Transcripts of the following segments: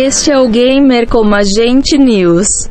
Este é o Gamer como Agente News.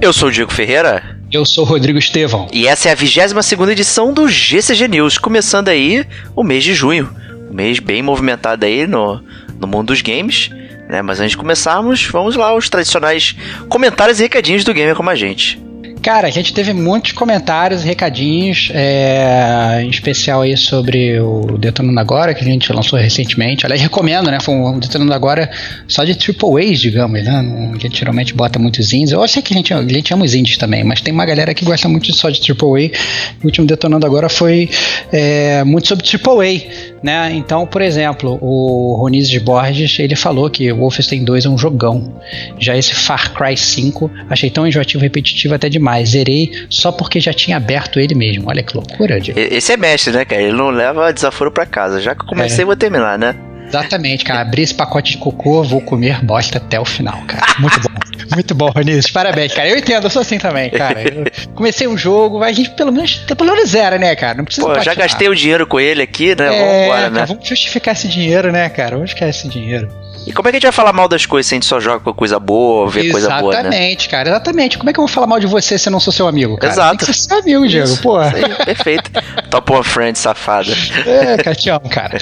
Eu sou o Diego Ferreira. Eu sou o Rodrigo Estevão. E essa é a 22 segunda edição do GCG News, começando aí o mês de junho. Mês bem movimentado aí no, no mundo dos games. Né? Mas antes de começarmos, vamos lá os tradicionais comentários e recadinhos do Gamer como a gente. Cara, a gente teve muitos comentários, recadinhos, é, em especial aí sobre o Detonando Agora, que a gente lançou recentemente. Aliás, recomendo, né? Foi um Detonando Agora só de triple A's, digamos, né? A gente geralmente bota muitos indies. Eu sei que a gente, a gente ama os indies também, mas tem uma galera que gosta muito só de triple A. O último Detonando Agora foi é, muito sobre triple A, né? Então, por exemplo, o Ronizes de Borges, ele falou que o Wolfenstein 2 é um jogão. Já esse Far Cry 5, achei tão enjoativo e repetitivo até demais. Zerei só porque já tinha aberto ele mesmo. Olha que loucura, Diego. Esse é mestre, né, cara? Ele não leva desaforo pra casa. Já que eu comecei, É. vou terminar, né? Exatamente, cara. Abri esse pacote de cocô, vou comer bosta até o final, cara. Muito bom. Muito bom, Ronizes. Parabéns, cara. Eu entendo, eu sou assim também, cara. Eu comecei um jogo, a gente pelo menos, pelo menos zera, né, cara? Não precisa Pô, já gastei o dinheiro com ele aqui, né? É, Vamos embora, né? cara, vamos justificar esse dinheiro, né, cara? Vamos justificar esse dinheiro. E como é que a gente vai falar mal das coisas se a gente só joga com coisa boa, vê coisa boa, né? Exatamente, cara. Exatamente. Como é que eu vou falar mal de você se eu não sou seu amigo, cara? Exato. Tem que ser seu amigo, Diego. Isso, Pô. aí, perfeito. Top One Friend, safada. É, cara, te amo, cara.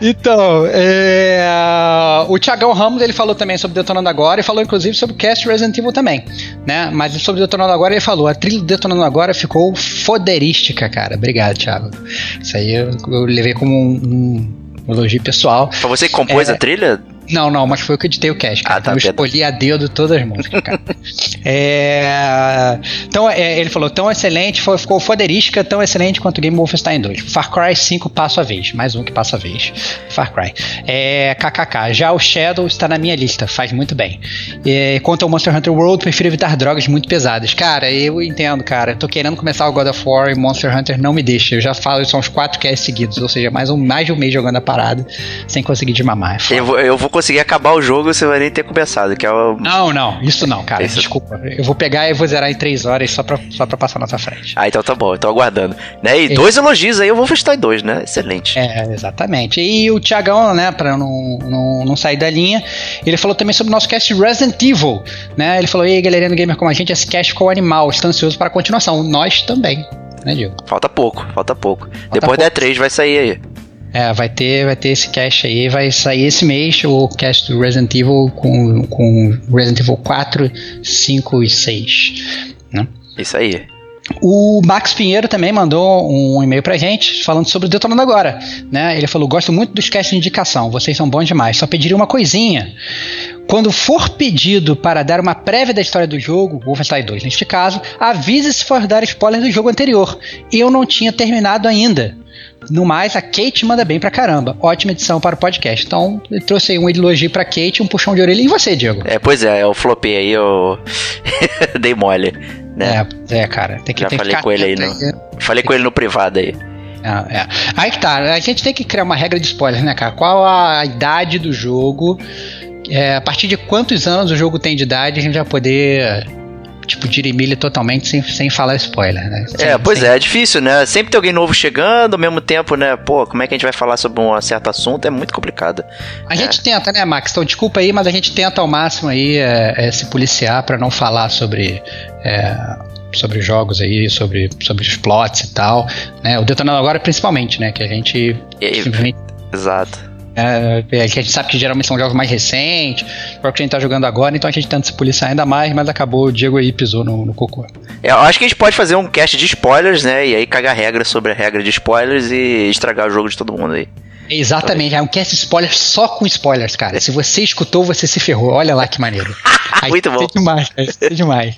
Então, é, o Thiagão Ramos, ele falou também sobre Detonando Agora e falou inclusive sobre cast Resident Evil também, né? Mas sobre Detonando Agora ele falou, a trilha do Detonando Agora ficou foderística, cara. Obrigado, Thiago. Isso aí eu, eu levei como um, um elogio pessoal. Foi você que compôs É. a trilha? Não, não, mas foi eu que editei o cast, cara. Ah, tá, eu escolhi a dedo todas as músicas, cara. É, então, é, ele falou, tão excelente, foi- ficou foderística, tão excelente quanto o Game Wolfenstein 2. Far Cry 5 passo a vez, mais um que passa a vez. Far Cry. É, KKK, já o Shadow está na minha lista, faz muito bem. É, quanto ao Monster Hunter World, prefiro evitar drogas muito pesadas. Cara, eu entendo, cara. Eu tô querendo começar o God of War e Monster Hunter não me deixa. Eu já falo, isso são uns 4 casts seguidos, ou seja, mais, um, mais de um mês jogando a parada, sem conseguir desmamar. É. Eu vou, eu vou conseguir acabar o jogo você vai nem ter começado, que é o. Não, não, isso não, cara. Isso- Desculpa. Eu vou pegar e vou zerar em 3 horas só pra, só pra passar na sua frente. Ah, então tá bom, eu tô aguardando. Né? E É. dois elogios aí, eu vou fechar em dois, né? Excelente. É, exatamente. E o Thiagão, né, pra não, não, não sair da linha, ele falou também sobre o nosso cast Resident Evil, né? Ele falou, ei, galerinha do Gamer como a gente, esse cast ficou animal, estou ansioso para a continuação. Nós também, né, Diego? Falta pouco, falta pouco. Depois da pouco. E3 vai sair aí. É, vai ter, vai ter esse cast aí, vai sair esse mês o cast do Resident Evil com, com Resident Evil 4, 5 e 6, né? Isso aí. O Max Pinheiro também mandou um e-mail pra gente falando sobre o Detonando Agora. Né? Ele falou: Gosto muito dos casts de indicação, vocês são bons demais. Só pediria uma coisinha. Quando for pedido para dar uma prévia da história do jogo, Wolfenstein 2 neste caso, avise se for dar spoiler do jogo anterior. Eu não tinha terminado ainda. No mais, a Kate manda bem pra caramba. Ótima edição para o podcast. Então, eu trouxe aí um elogio pra Kate, um puxão de orelha. E você, Diego? É, pois é, eu flopei aí, eu dei mole. Né? É, é, cara. Tem que, Já tem que falei ficar com ele aí, atento não. Falei com ele no privado aí. É, é. Aí que tá, a gente tem que criar uma regra de spoiler, né, cara? Qual a idade do jogo? É, a partir de quantos anos o jogo tem de idade, a gente vai poder, tipo, dirimir totalmente sem, sem falar spoiler, né? Sem- É, pois sem- é, é difícil, né? Sempre tem alguém novo chegando, ao mesmo tempo, né? Pô, como é que a gente vai falar sobre um certo assunto? É muito complicado. A gente tenta, né, Max? Então, desculpa aí, mas a gente tenta ao máximo aí é, é, se policiar pra não falar sobre é, sobre jogos aí, sobre, sobre os plots e tal, né? O Detonando Agora principalmente, né? Que a gente E- simplesmente Exato. É, é, que a gente sabe que geralmente são jogos mais recentes, jogos que a gente tá jogando agora, então a gente tenta se policiar ainda mais, mas acabou, o Diego aí pisou no, no cocô. É, Eu acho que a gente pode fazer um cast de spoilers, né? E aí cagar regra sobre a regra de spoilers e estragar o jogo de todo mundo aí. Exatamente, é um cast spoilers só com spoilers, cara. Se você escutou, você se ferrou. Olha lá que maneiro. Aí Muito bom. É demais, é demais.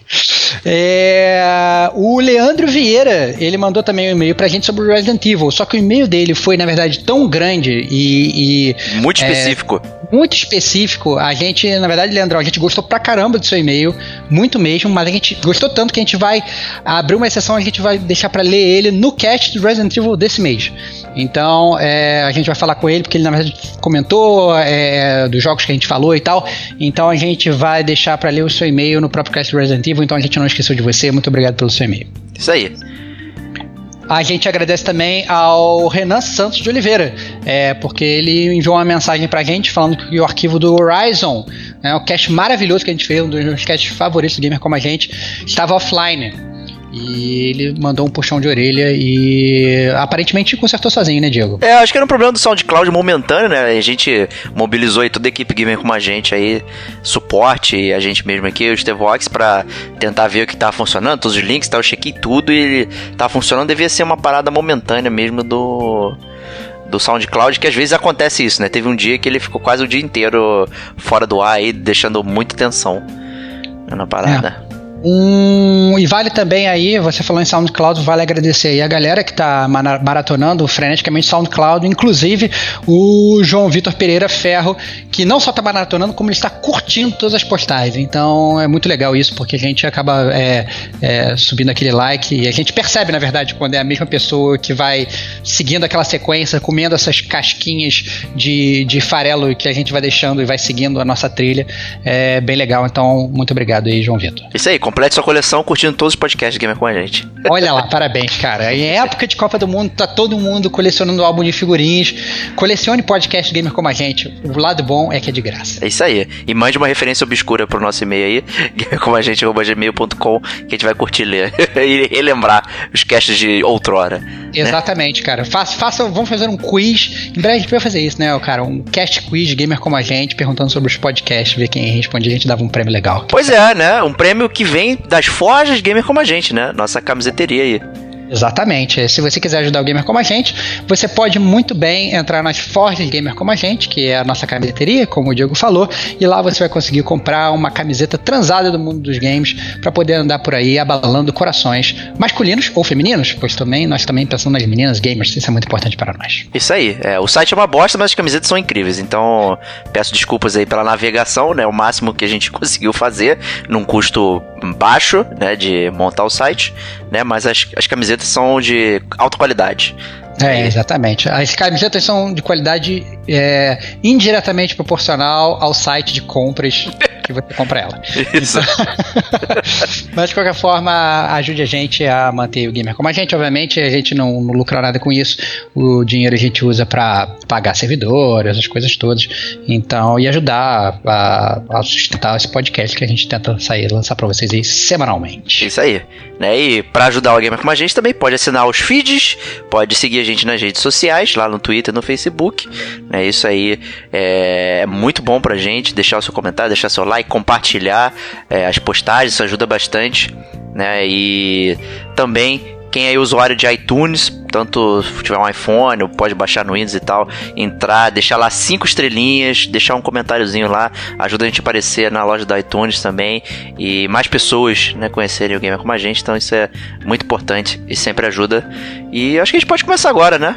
É, o Leandro Vieira, ele mandou também um e-mail pra gente sobre o Resident Evil, só que o e-mail dele foi, na verdade, tão grande e, e Muito É, específico. muito específico. A gente, na verdade, Leandrão, a gente gostou pra caramba do seu e-mail, muito mesmo, mas a gente gostou tanto que a gente vai abrir uma exceção, a gente vai deixar pra ler ele no cast do Resident Evil desse mês. Então, é, a gente vai falar com ele, porque ele, na verdade, comentou é, dos jogos que a gente falou e tal. Então, a gente vai deixar pra ler o seu e-mail no próprio cast Resident Evil. Então, a gente não esqueceu de você. Muito obrigado pelo seu e-mail. Isso aí. A gente agradece também ao Renan Santos de Oliveira, é, porque ele enviou uma mensagem pra gente falando que o arquivo do Horizon, né, o cast maravilhoso que a gente fez, um dos meus casts favoritos do Gamer Como a Gente, estava offline. E ele mandou um puxão de orelha e aparentemente consertou sozinho, né, Diego? É, acho que era um problema do SoundCloud momentâneo, né? A gente mobilizou aí toda a equipe gamer como a gente aí, suporte, e a gente mesmo aqui, o Stevox, pra tentar ver o que tá funcionando, todos os links, tá, eu chequei tudo e ele tá funcionando. Devia ser uma parada momentânea mesmo do do SoundCloud, que às vezes acontece isso, né? Teve um dia que ele ficou quase o dia inteiro fora do ar aí, deixando muita tensão na parada. Um, e vale também aí, você falou em SoundCloud, vale agradecer aí a galera que tá mana- maratonando freneticamente SoundCloud, inclusive o João Vitor Pereira Ferro, que não só tá maratonando, como ele está curtindo todas as postagens. Então é muito legal isso, porque a gente acaba é, é, subindo aquele like e a gente percebe, na verdade, quando é a mesma pessoa que vai seguindo aquela sequência, comendo essas casquinhas de, de farelo que a gente vai deixando e vai seguindo a nossa trilha. É bem legal, então muito obrigado aí, João Vitor. Isso aí, complete sua coleção curtindo todos os podcasts gamer com a gente. Olha lá, parabéns, cara. Em época de Copa do Mundo, tá todo mundo colecionando álbum de figurinhas. Colecione podcast gamer como a gente. O lado bom é que é de graça. É isso aí. E mande uma referência obscura pro nosso e-mail aí, como a gente, gmail.com, que a gente vai curtir ler e relembrar os casts de outrora. Exatamente, cara. Faça, faça, vamos fazer um quiz. Em breve a gente vai fazer isso, né, cara? Um cast quiz de gamer como a gente, perguntando sobre os podcasts, ver quem responde, a gente dava um prêmio legal. Pois é, né? Um prêmio que vem das forjas gamer como a gente, né? Nossa camiseteria aí. Exatamente. Se você quiser ajudar o gamer como a gente, você pode muito bem entrar nas Forjas Gamer como a gente, que é a nossa camiseteria, como o Diego falou, e lá você vai conseguir comprar uma camiseta transada do mundo dos games para poder andar por aí abalando corações masculinos ou femininos, pois também nós também pensamos nas meninas gamers, isso é muito importante para nós. Isso aí. É, o site é uma bosta, mas as camisetas são incríveis. Então, peço desculpas aí pela navegação, né? O máximo que a gente conseguiu fazer num custo baixo, né? De montar o site, né? Mas as, as camisetas são de alta qualidade. É, exatamente. As camisetas são de qualidade é, indiretamente proporcional ao site de compras que você compra ela. Isso. Mas de qualquer forma, ajude a gente a manter o gamer como a gente. Obviamente, a gente não, não lucra nada com isso. O dinheiro a gente usa para pagar servidor, essas coisas todas. Então, e ajudar a, a sustentar esse podcast que a gente tenta sair lançar para vocês aí semanalmente. Isso aí. Né? E pra ajudar o Gamer como a gente também pode assinar os feeds, pode seguir a gente nas redes sociais, lá no Twitter, no Facebook. Né? Isso aí é muito bom pra gente. Deixar o seu comentário, deixar seu like, compartilhar é, as postagens, isso ajuda bastante. Né? E também quem é usuário de iTunes, tanto se tiver um iPhone, pode baixar no Windows e tal, entrar, deixar lá cinco estrelinhas, deixar um comentáriozinho lá, ajuda a gente a aparecer na loja da iTunes também e mais pessoas, né, conhecerem o gamer como a gente, então isso é muito importante e sempre ajuda. E acho que a gente pode começar agora, né?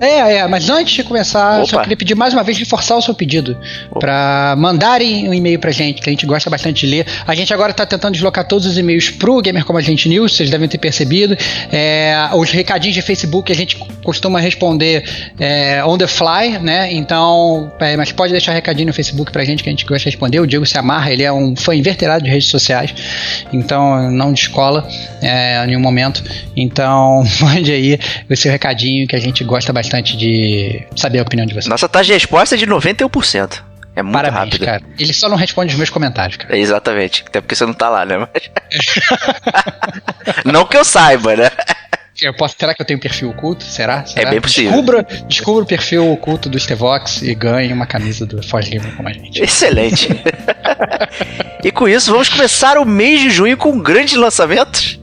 É, é, mas antes de começar, eu só Opa. queria pedir mais uma vez reforçar o seu pedido para mandarem um e-mail pra gente, que a gente gosta bastante de ler. A gente agora tá tentando deslocar todos os e-mails pro Gamer Como a Gente News, vocês devem ter percebido. É, os recadinhos de Facebook a gente costuma responder é, on the fly, né? Então, é, mas pode deixar recadinho no Facebook pra gente que a gente gosta de responder. O Diego se amarra, ele é um fã inverterado de redes sociais, então não descola é, em nenhum momento. Então, mande aí o seu recadinho que a gente gosta bastante de saber a opinião de vocês. Nossa taxa de resposta é de 91%. É muito Parabéns, rápido. cara. Ele só não responde os meus comentários, cara. É, exatamente. Até porque você não tá lá, né? Mas- não que eu saiba, né? Eu posso, será que eu tenho perfil oculto? Será? Será? É bem possível. Descubra, descubra o perfil oculto do Stevox e ganhe uma camisa do Foz Livre como a gente. Excelente. e com isso, vamos começar o mês de junho com grandes lançamentos.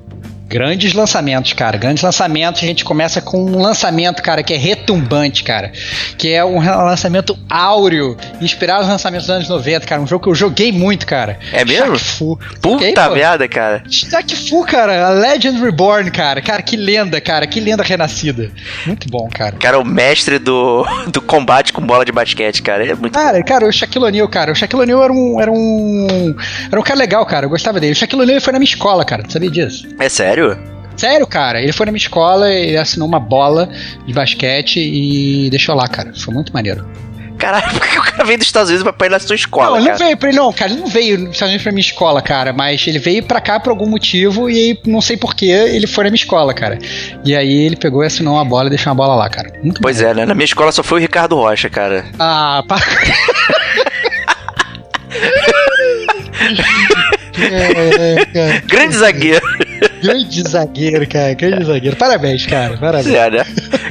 Grandes lançamentos, cara. Grandes lançamentos. A gente começa com um lançamento, cara, que é retumbante, cara. Que é um lançamento áureo, inspirado nos lançamentos dos anos 90, cara. Um jogo que eu joguei muito, cara. É mesmo? Fu. Puta pô. merda, cara. Shaq Fu, cara. A Legend Reborn, cara. Cara, que lenda, cara. Que lenda renascida. Muito bom, cara. Cara, o mestre do, do combate com bola de basquete, cara. É muito. Cara, cara, o Shaquille O'Neal, cara. O Shaquille O'Neal era um, era um. Era um cara legal, cara. Eu gostava dele. O Shaquille O'Neal foi na minha escola, cara. Tu sabia disso? É sério? Sério, cara. Ele foi na minha escola e assinou uma bola de basquete e deixou lá, cara. Foi muito maneiro. Caralho, por que o cara veio dos Estados Unidos pra ir na sua escola, não, ele não cara? veio pra ele, não, cara. Ele não veio nos Estados Unidos pra minha escola, cara. Mas ele veio pra cá por algum motivo e aí, não sei porquê, ele foi na minha escola, cara. E aí ele pegou e assinou uma bola e deixou uma bola lá, cara. Muito Pois é, né? Na minha escola só foi o Ricardo Rocha, cara. Ah, para. é, cara. Grande zagueiro. Grande zagueiro, cara. Grande zagueiro. Parabéns, cara. Parabéns. É, né?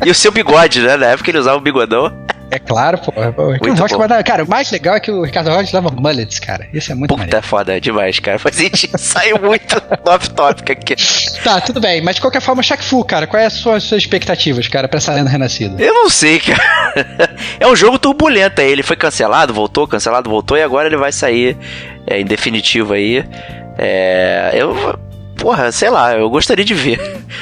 E o seu bigode, né? Na época ele usava o bigodão. É claro, pô. pô. Muito Rocha, mas, Cara, o mais legal é que o Ricardo Rocha leva mullets, cara. Isso é muito Puta, maneiro. é foda demais, cara. Mas a gente saiu muito off-topic aqui. Tá, tudo bem. Mas de qualquer forma, Shaq Fu, cara, quais são as suas expectativas, cara, pra essa lenda renascida? Eu não sei, cara. É um jogo turbulento aí. Ele foi cancelado, voltou, cancelado, voltou. E agora ele vai sair é, em definitivo aí. É, eu... Porra, sei lá, eu gostaria de ver.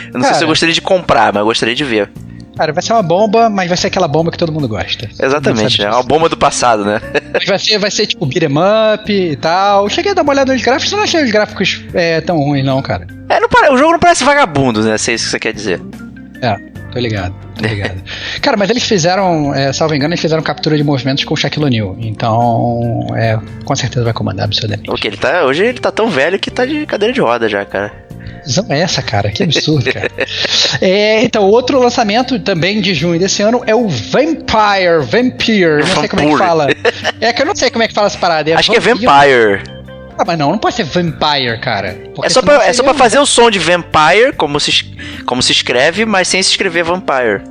Eu não sei Cara. se eu gostaria de comprar, mas eu gostaria de ver. Cara, vai ser uma bomba, mas vai ser aquela bomba que todo mundo gosta. Exatamente, Todo né? É uma bomba do passado, né? Mas vai ser, vai ser tipo beat'em up e tal. Cheguei a dar uma olhada nos gráficos, eu não achei os gráficos é, tão ruins, não, cara. É, não pare- O jogo não parece vagabundo, né? Se é isso que você quer dizer. É, tô ligado, tô ligado. Cara, mas eles fizeram, é, salvo engano, eles fizeram captura de movimentos com o Shaquille O'Neal. Então, é, com certeza vai comandar absurdamente. O que ele tá. Hoje ele tá tão velho que tá de cadeira de roda já, cara. Visão é essa, cara? Que absurdo, cara. É, então, outro lançamento também de junho desse ano é o Vampire, Vampire, não sei como é que fala. É que eu não sei como é que fala essa parada. Acho que é vampiro. Vampire. Ah, mas não, não pode ser Vampire, cara. Porque É só, pra, é só pra fazer o som de Vampire, como se, como se escreve, mas sem se escrever Vampire.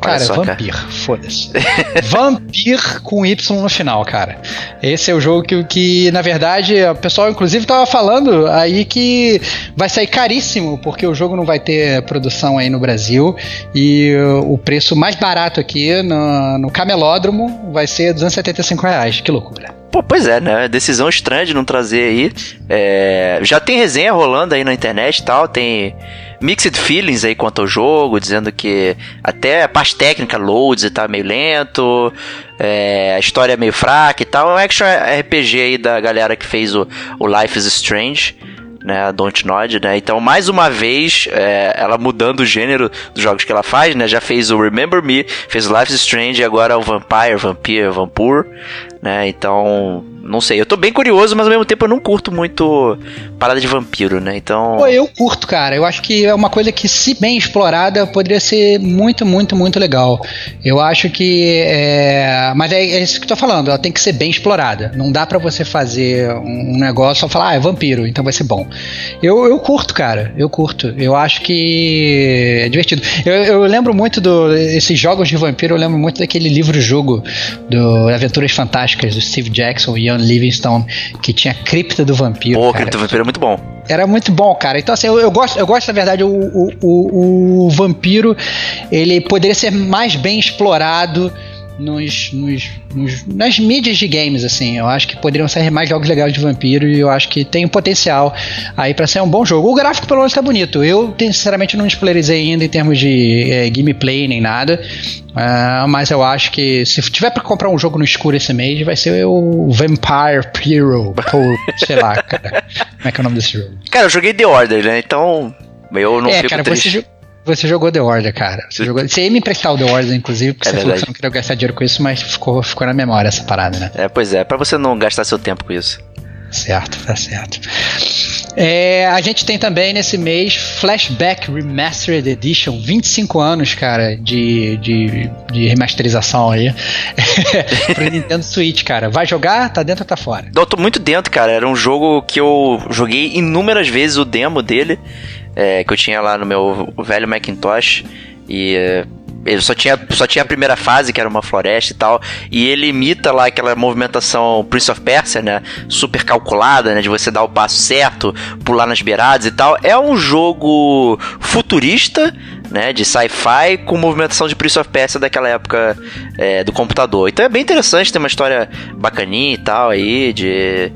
Cara, só. Vampir, foda-se. Vampir com Y no final, cara. Esse é o jogo que, que, na verdade, o pessoal, inclusive, tava falando aí que vai sair caríssimo, porque o jogo não vai ter produção aí no Brasil. E o preço mais barato aqui no, no camelódromo vai ser 275 reais. Que loucura. Pô, pois é, né? Decisão estranha de não trazer aí. É, já tem resenha rolando aí na internet e tal, tem mixed feelings aí quanto ao jogo, dizendo que até a parte técnica, loads e é meio lento, é, a história é meio fraca e tal. É um action RPG aí da galera que fez o, o Life is Strange. Né, a Dontnod, né? Então, mais uma vez, é, ela mudando o gênero dos jogos que ela faz, né? Já fez o Remember Me, fez o Life is Strange e agora o Vampire, Vampire, Vampur, né? Então, não sei. Eu tô bem curioso, mas ao mesmo tempo eu não curto muito parada de vampiro, né? Então. Pô, eu curto, cara. Eu acho que é uma coisa que, se bem explorada, poderia ser muito, muito, muito legal. Eu acho que. É... Mas é, é isso que eu tô falando. Ela tem que ser bem explorada. Não dá pra você fazer um um negócio só falar, ah, é vampiro, então vai ser bom. Eu, eu curto, cara. Eu curto. Eu acho que é divertido. Eu, eu lembro muito desses jogos de vampiro. Eu lembro muito daquele livro-jogo do Aventuras Fantásticas do Steve Jackson e Ian Livingstone, que tinha cripta do vampiro. Pô, cara. Cripto Vampiro é muito bom. Era muito bom, cara. Então, assim, eu, eu gosto, eu gosto, na verdade, o, o, o, o vampiro ele poderia ser mais bem explorado nos, nos, nos- nas mídias de games, assim. Eu acho que poderiam sair mais jogos legais de vampiro e eu acho que tem um potencial aí pra ser um bom jogo. O gráfico, pelo menos, tá bonito. Eu, sinceramente, não explorizei ainda em termos de eh, gameplay nem nada. Ah, mas eu acho que se tiver pra comprar um jogo no escuro esse mês, vai ser o Vampire Hero. Ou, sei lá, cara. Como é que é o nome desse jogo? Cara, eu joguei The Order, né? Então. Eu não é, fico cara, triste. você, você jogou The Order, cara. Você, jogou, você ia me emprestar o The Order, inclusive, porque É você falou que você não queria gastar dinheiro com isso, mas ficou, ficou na memória essa parada, né? É, pois é, pra você não gastar seu tempo com isso. Certo, tá certo. É, a gente tem também nesse mês Flashback Remastered Edition, 25 anos, cara, de, de, de remasterização aí pro Nintendo Switch, cara. Vai jogar? Tá dentro ou tá fora? Eu tô muito dentro, cara. Era um jogo que eu joguei inúmeras vezes o demo dele, é, que eu tinha lá no meu velho Macintosh. E é, ele só tinha, só tinha a primeira fase, que era uma floresta e tal, e ele imita lá aquela movimentação Prince of Persia, né? Super calculada, né? De você dar o passo certo, pular nas beiradas e tal. É um jogo futurista, né? De sci-fi com movimentação de Prince of Persia daquela época é, do computador. Então é bem interessante, tem uma história bacaninha e tal aí, de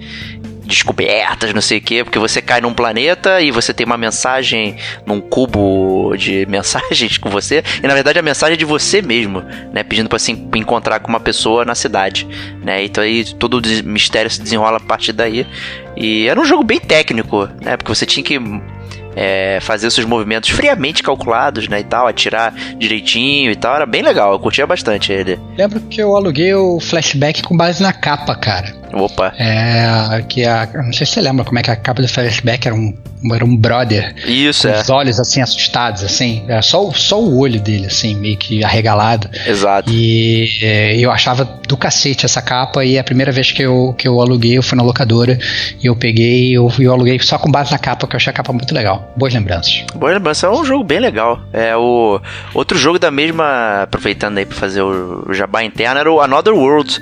descobertas, não sei o quê, porque você cai num planeta e você tem uma mensagem num cubo de mensagens com você, e na verdade a mensagem é de você mesmo, né, pedindo para se encontrar com uma pessoa na cidade, né? Então aí todo o mistério se desenrola a partir daí. E era um jogo bem técnico, né? Porque você tinha que é, fazer seus movimentos friamente calculados, né, e tal, atirar direitinho e tal, era bem legal, eu curtia bastante ele. Lembro que eu aluguei o flashback com base na capa, cara. Opa. É, que a, não sei se você lembra como é que a capa do flashback era um, era um brother. Isso, com é. os olhos assim assustados, assim, era só, só o olho dele, assim, meio que arregalado. Exato. E é, eu achava do cacete essa capa e a primeira vez que eu, que eu aluguei, eu fui na locadora e eu peguei, eu, eu aluguei só com base na capa, que eu achei a capa muito legal. Boas lembranças. Boas lembranças. É um jogo bem legal. É o outro jogo da mesma, aproveitando aí para fazer o, jabá interno, era o Another World,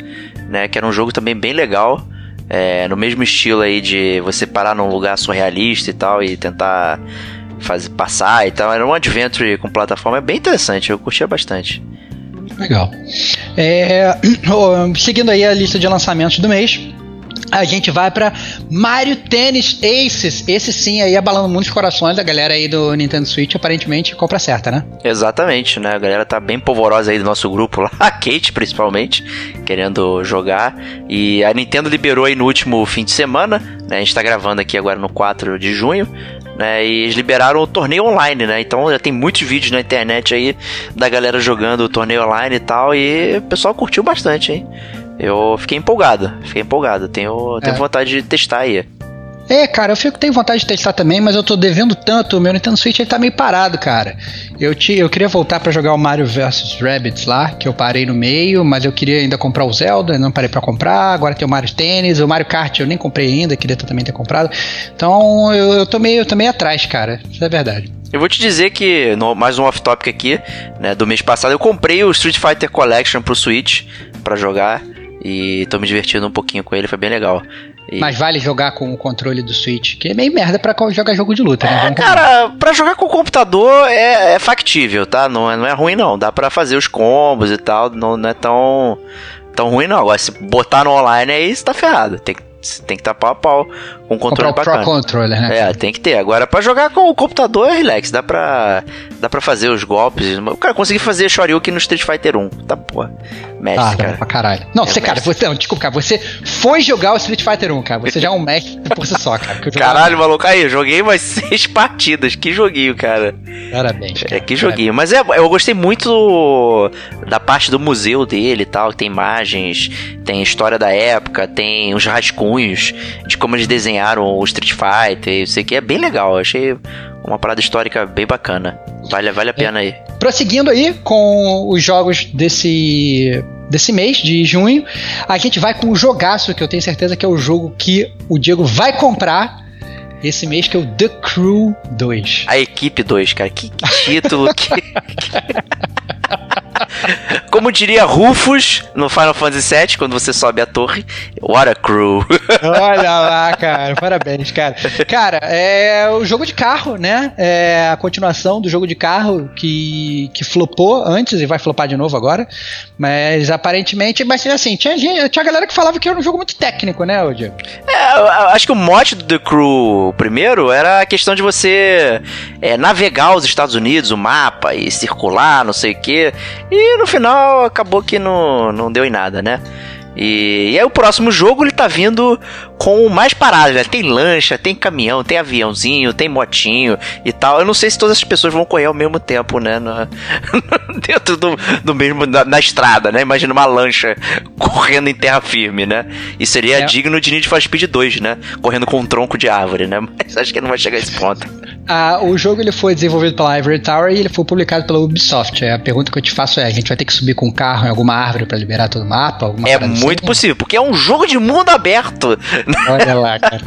né, que era um jogo também bem legal. É, no mesmo estilo aí de você parar num lugar surrealista e tal e tentar fazer passar e tal. Era um adventure com plataforma é bem interessante, eu curtia bastante. Legal. É, seguindo aí a lista de lançamentos do mês, a gente vai para Mario Tennis Aces. Esse sim aí abalando muitos corações da galera aí do Nintendo Switch, aparentemente compra certa, né? Exatamente, né? A galera tá bem polvorosa aí do nosso grupo lá, a Kate principalmente, querendo jogar. E a Nintendo liberou aí no último fim de semana, né? A gente tá gravando aqui agora no 4 de junho. Né, e eles liberaram o torneio online, né? Então já tem muitos vídeos na internet aí da galera jogando o torneio online e tal. E o pessoal curtiu bastante, hein? Eu fiquei empolgado, fiquei empolgado. Tenho, tenho É. vontade de testar aí. É, cara, eu fico, tenho vontade de testar também, mas eu tô devendo tanto. O meu Nintendo Switch ele tá meio parado, cara. Eu, te, eu queria voltar pra jogar o Mario vs Rabbids lá, que eu parei no meio, mas eu queria ainda comprar o Zelda, não parei pra comprar. Agora tem o Mario Tênis, o Mario Kart eu nem comprei ainda, queria também ter comprado. Então eu, eu, tô meio, eu tô meio atrás, cara. Isso é verdade. Eu vou te dizer que, no- mais um off-topic aqui, né, do mês passado, eu comprei o Street Fighter Collection pro Switch pra jogar e tô me divertindo um pouquinho com ele, foi bem legal. E- Mas vale jogar com o controle do Switch, que é meio merda pra jogar jogo de luta, né? É, cara, pra jogar com o computador é, é factível, tá? Não é, não é ruim não, dá pra fazer os combos e tal, não, não é tão, tão ruim não. Agora, se botar no online aí, você tá ferrado. Tem, que- tem que estar pau a pau com um Comprar controle Pro bacana. Controller, né? É, tem que ter. Agora, pra jogar com o computador é relax. Dá pra, dá pra fazer os golpes. O cara consegui fazer Shoryuken no Street Fighter 1. Tá, porra. Mestre, Ah, cara. pra caralho. Não, É, você, cara, você, não, desculpa, cara, você foi jogar o Street Fighter 1, cara. Você já é um mestre por si só, cara. Caralho, maluco. Aí, eu joguei umas seis partidas. Que joguinho, cara. Parabéns. É, cara. que joguinho. Mas é, eu gostei muito da parte do museu dele e tal. Tem imagens, tem história da época, tem os rascunhos de como eles desenharam o Street Fighter. Isso aqui é bem legal. Eu achei uma parada histórica bem bacana. Vale, vale a pena aí. Prosseguindo aí com os jogos desse desse mês de junho, a gente vai com um jogaço que eu tenho certeza que é o jogo que o Diego vai comprar esse mês, que é o The Crew 2. A equipe 2, cara. Que, que título. que... Como diria Rufus no Final Fantasy VII, quando você sobe a torre, What a crew. Olha lá, cara. Parabéns, cara. Cara, é o jogo de carro, né? É a continuação do jogo de carro que, que flopou antes e vai flopar de novo agora. Mas aparentemente, mas assim, tinha, gente- tinha galera que falava que era um jogo muito técnico, né, Diego? É, acho que o mote do The Crew primeiro era a questão de você é, navegar os Estados Unidos, o mapa e circular, não sei o quê. E no final acabou que não, não deu em nada, né? E, e aí o próximo jogo ele tá vindo com mais paradas, né? Tem lancha, tem caminhão, tem aviãozinho, tem motinho e tal. Eu não sei se todas as pessoas vão correr ao mesmo tempo, né? No, dentro do, do mesmo. Na, na, estrada, né? Imagina uma lancha correndo em terra firme, né? E seria é. digno de Need for Speed 2, né? Correndo com um tronco de árvore, né? Mas acho que não vai chegar a esse ponto. Ah, o jogo ele foi desenvolvido pela Ivory Tower e ele foi publicado pela Ubisoft. A pergunta que eu te faço é: a gente vai ter que subir com um carro em alguma árvore para liberar todo o mapa? é muito assim? possível, porque é um jogo de mundo aberto. Olha lá, cara.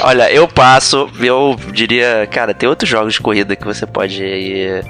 Olha, eu passo, eu diria, cara, tem outros jogos de corrida que você pode ir.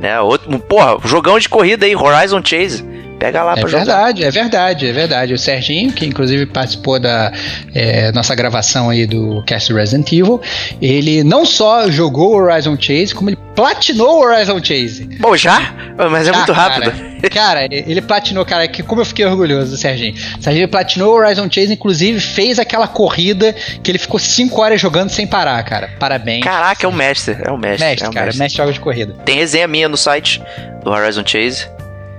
Né? Outro, porra, jogão de corrida aí, Horizon Chase. Pega lá é pra verdade, jogar. É verdade, é verdade. O Serginho, que inclusive participou da é, nossa gravação aí do Cast Resident Evil, ele não só jogou Horizon Chase, como ele platinou Horizon Chase. Bom, já? Mas é já, muito rápido. Cara, cara, ele platinou, cara, que como eu fiquei orgulhoso do Serginho. O Serginho platinou Horizon Chase, inclusive fez aquela corrida que ele ficou 5 horas jogando sem parar, cara. Parabéns. Caraca, é o mestre, é o mestre. Mestre, é o cara, mestre. mestre de corrida. Tem resenha minha no site do Horizon Chase.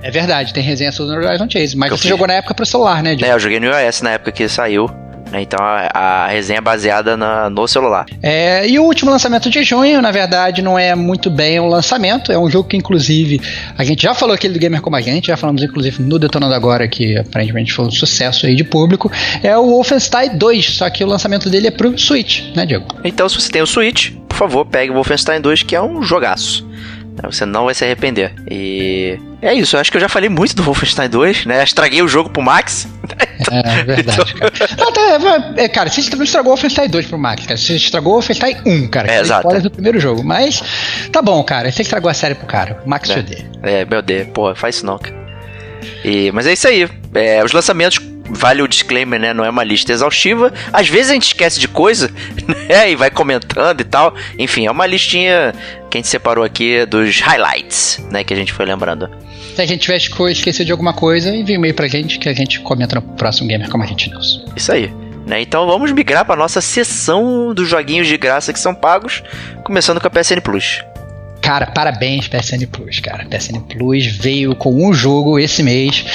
É verdade, tem resenha sobre o Horizon Chase. Mas você jogou na época pro celular, né, Diego? É, eu joguei no iOS na época que saiu. Né, então a, a, resenha é baseada na, no celular. É, e o último lançamento de junho, na verdade, não é muito bem um lançamento. É um jogo que, inclusive, a gente já falou aquele do Gamer Como a Gente, já falamos, inclusive, no Detonando Agora, que aparentemente foi um sucesso aí de público. É o Wolfenstein 2, só que o lançamento dele é pro Switch, né, Diego? Então, se você tem o Switch, por favor, pegue o Wolfenstein 2, que é um jogaço. Você não vai se arrepender. E é isso, eu acho que eu já falei muito do Wolfenstein 2, né? Estraguei o jogo pro Max. É verdade, cara. Não, tá, é, cara, você não estragou o Wolfenstein 2 pro Max, cara. Você estragou o Wolfenstein 1, cara. É, exato. do primeiro jogo. Mas tá bom, cara. Você estragou a série pro cara. O Max é. te odeia. É, meu Deus. Pô, faz isso não, cara. E, mas é isso aí. É, os lançamentos vale o disclaimer, né? Não é uma lista exaustiva. Às vezes a gente esquece de coisa, né? E vai comentando e tal. Enfim, é uma listinha que a gente separou aqui dos highlights, né? Que a gente foi lembrando. Se a gente tiver esquecido de alguma coisa, envie um e-mail pra gente que a gente comenta no próximo Gamer Como a gente News. Isso aí. Né? Então vamos migrar para nossa sessão dos joguinhos de graça que são pagos, começando com a PSN Plus. Cara, parabéns PSN Plus, cara. PSN Plus veio com um jogo esse mês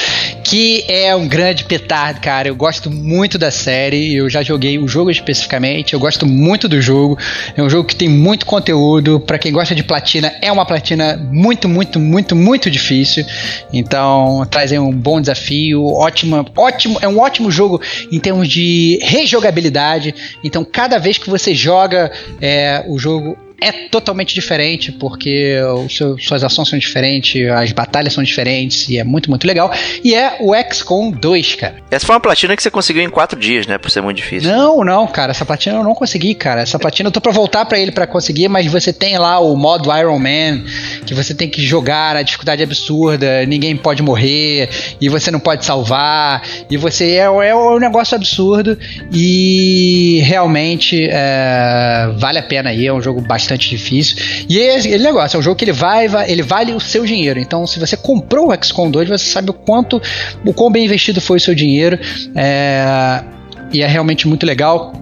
que é um grande petardo, cara. Eu gosto muito da série, eu já joguei o jogo especificamente, eu gosto muito do jogo. É um jogo que tem muito conteúdo. Para quem gosta de platina, é uma platina muito, muito, muito, muito difícil. Então, traz um bom desafio, ótimo, ótimo, é um ótimo jogo em termos de rejogabilidade. Então, cada vez que você joga é, o jogo é totalmente diferente, porque seu, suas ações são diferentes, as batalhas são diferentes, e é muito, muito legal. E é o XCOM 2, cara. Essa foi uma platina que você conseguiu em 4 dias, né? Por ser muito difícil. Não, não, cara. Essa platina eu não consegui, cara. Essa platina eu tô pra voltar para ele para conseguir, mas você tem lá o modo Iron Man, que você tem que jogar a dificuldade absurda, ninguém pode morrer, e você não pode salvar, e você é, é um negócio absurdo, e realmente é, vale a pena aí. É um jogo bastante bastante difícil. E é aquele negócio, é um jogo que ele vai, vai, ele vale o seu dinheiro. Então, se você comprou o XCOM 2, você sabe o quanto, o quão bem investido foi o seu dinheiro. É, e é realmente muito legal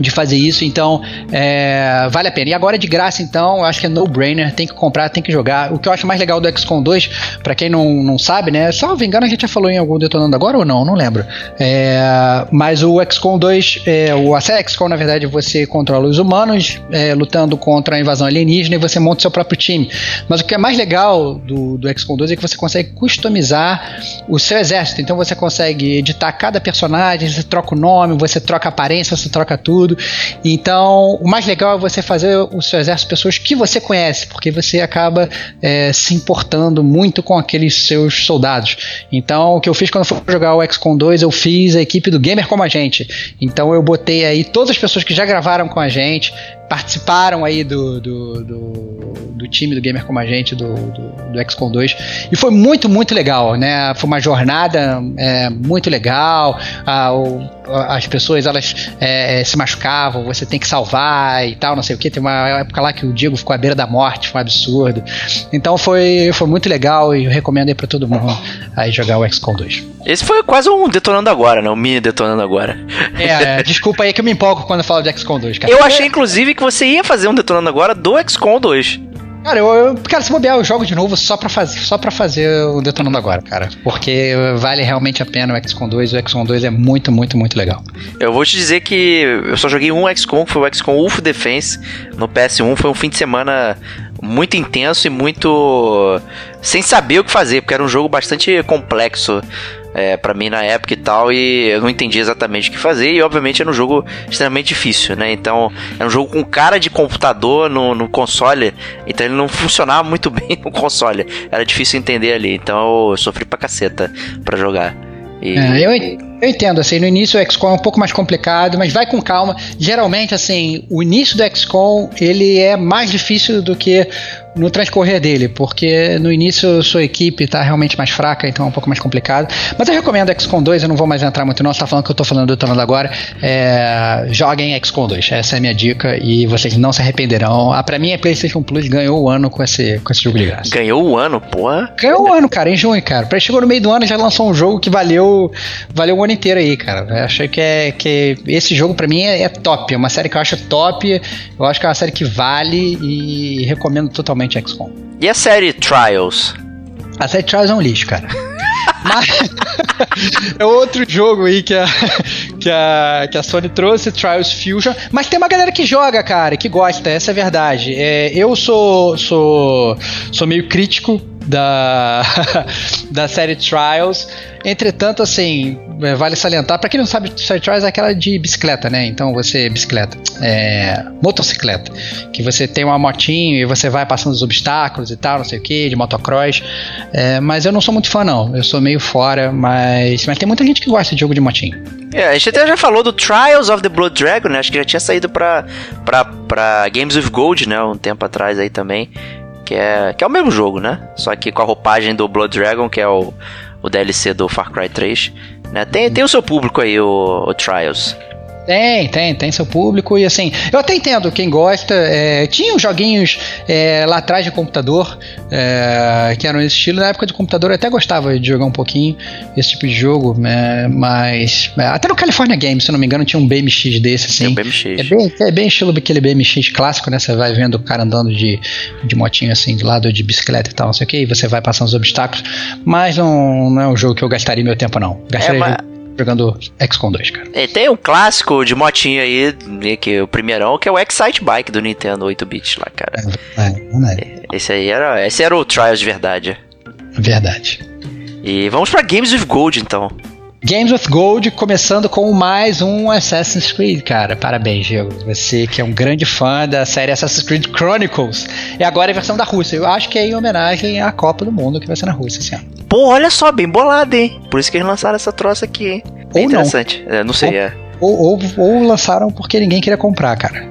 de fazer isso, então é, vale a pena. E agora de graça, então, eu acho que é no-brainer, tem que comprar, tem que jogar. O que eu acho mais legal do XCOM 2, para quem não, não sabe, né? Só me engano, a gente já falou em algum detonando agora ou não? Não lembro. É, mas o XCOM 2, é, o a XCOM, na verdade, você controla os humanos é, lutando contra a invasão alienígena e você monta seu próprio time. Mas o que é mais legal do, do XCOM 2 é que você consegue customizar o seu exército. Então você consegue editar cada personagem, você troca o nome, você troca a aparência, você troca tudo tudo. Então, o mais legal é você fazer o seu exército de pessoas que você conhece, porque você acaba é, se importando muito com aqueles seus soldados. Então, o que eu fiz quando fui jogar o XCOM 2, eu fiz a equipe do Gamer como a gente. Então, eu botei aí todas as pessoas que já gravaram com a gente, participaram aí do, do, do, do, time do Gamer como a gente, do, do, do XCOM 2. E foi muito, muito legal, né? Foi uma jornada é, muito legal. Ah, o, as pessoas elas é, se você tem que salvar e tal, não sei o que. Tem uma época lá que o Diego ficou à beira da morte, foi um absurdo. Então foi, foi muito legal e eu recomendo aí pra todo mundo aí jogar o XCOM 2. Esse foi quase um detonando agora, né? Um mini detonando agora. É, é desculpa aí que eu me empolgo quando eu falo de XCOM 2, cara. Eu achei, inclusive, que você ia fazer um Detonando Agora do XCOM 2. Cara, eu, eu, cara, se bobear, eu jogo de novo só pra fazer, só pra fazer o Detonando Agora, cara. Porque vale realmente a pena o XCOM 2. O XCOM 2 é muito, muito, muito legal. Eu vou te dizer que eu só joguei um XCOM, que foi o XCOM Wolf Defense no PS1. Foi um fim de semana muito intenso e muito sem saber o que fazer, porque era um jogo bastante complexo é, para mim na época e tal, e eu não entendi exatamente o que fazer, e obviamente era um jogo extremamente difícil, né? Então, era um jogo com cara de computador no, no console, então ele não funcionava muito bem no console, era difícil entender ali, então eu sofri pra caceta pra jogar. E... É, eu, eu entendo, assim, no início o XCOM é um pouco mais complicado, mas vai com calma. Geralmente, assim, o início do XCOM, ele é mais difícil do que no transcorrer dele, porque no início sua equipe está realmente mais fraca, então é um pouco mais complicado. Mas eu recomendo XCOM 2, eu não vou mais entrar muito não, você tá falando que eu estou falando do Tornado agora. É, joguem XCOM 2, essa é a minha dica e vocês não se arrependerão. Ah, pra mim, a PlayStation Plus ganhou o ano com esse, com esse jogo de graça. Ganhou o ano, porra? Ganhou o ano, cara, em junho, cara. Chegou no meio do ano já lançou um jogo que valeu, valeu o ano inteiro aí, cara. Eu achei que, é, que esse jogo pra mim é, é top, é uma série que eu acho top, eu acho que é uma série que vale e recomendo totalmente totalmente XCOM. E a série Trials? A série Trials é um lixo, cara. Mas é outro jogo aí que a, que, a, que a Sony trouxe, Trials Fusion. Mas tem uma galera que joga, cara, que gosta, essa é a verdade. É, eu sou, sou, sou meio crítico da, da série Trials. Entretanto, assim, é, vale salientar, para quem não sabe, Série Trials é aquela de bicicleta, né? Então você, bicicleta, é, motocicleta, que você tem uma motinho e você vai passando os obstáculos e tal, não sei o que, de motocross. É, mas eu não sou muito fã, não. Eu sou meio fora, mas, mas tem muita gente que gosta de jogo de motinho. É, a gente até já falou do Trials of the Blood Dragon, né? Acho que já tinha saído pra, pra, pra Games with Gold, né? Um tempo atrás aí também que é, que é o mesmo jogo, né? Só que com a roupagem do Blood Dragon, que é o, o DLC do Far Cry 3. Né? Tem, tem o seu público aí, o, o Trials. Tem, tem, tem seu público e assim, eu até entendo quem gosta. É, tinha os joguinhos é, lá atrás de computador é, que eram esse estilo. Na época de computador eu até gostava de jogar um pouquinho esse tipo de jogo, né, mas é, até no California Games, se não me engano, tinha um BMX desse assim. um BMX. É bem, é bem estilo daquele BMX clássico, né? Você vai vendo o cara andando de, de motinho assim, do lado de bicicleta e tal, não sei o que, e você vai passando os obstáculos. Mas não, não é um jogo que eu gastaria meu tempo, não. Gastaria é, mas jogando XCOM 2, cara. E tem um clássico de motinha aí, né, que é o primeirão, que é o Excite Bike do Nintendo 8-bit lá, cara. É, é, é. Esse aí era, esse era o Trials de verdade. Verdade. E vamos para Games with Gold então. Games with Gold, começando com mais um Assassin's Creed, cara. Parabéns, Diego. Você que é um grande fã da série Assassin's Creed Chronicles. E agora é a versão da Rússia. Eu acho que é em homenagem à Copa do Mundo que vai ser na Rússia esse ano. Pô, olha só, bem bolado, hein? Por isso que eles lançaram essa troça aqui, hein? Bem ou interessante. Não, é, não sei, ou, é. Ou, ou, ou lançaram porque ninguém queria comprar, cara.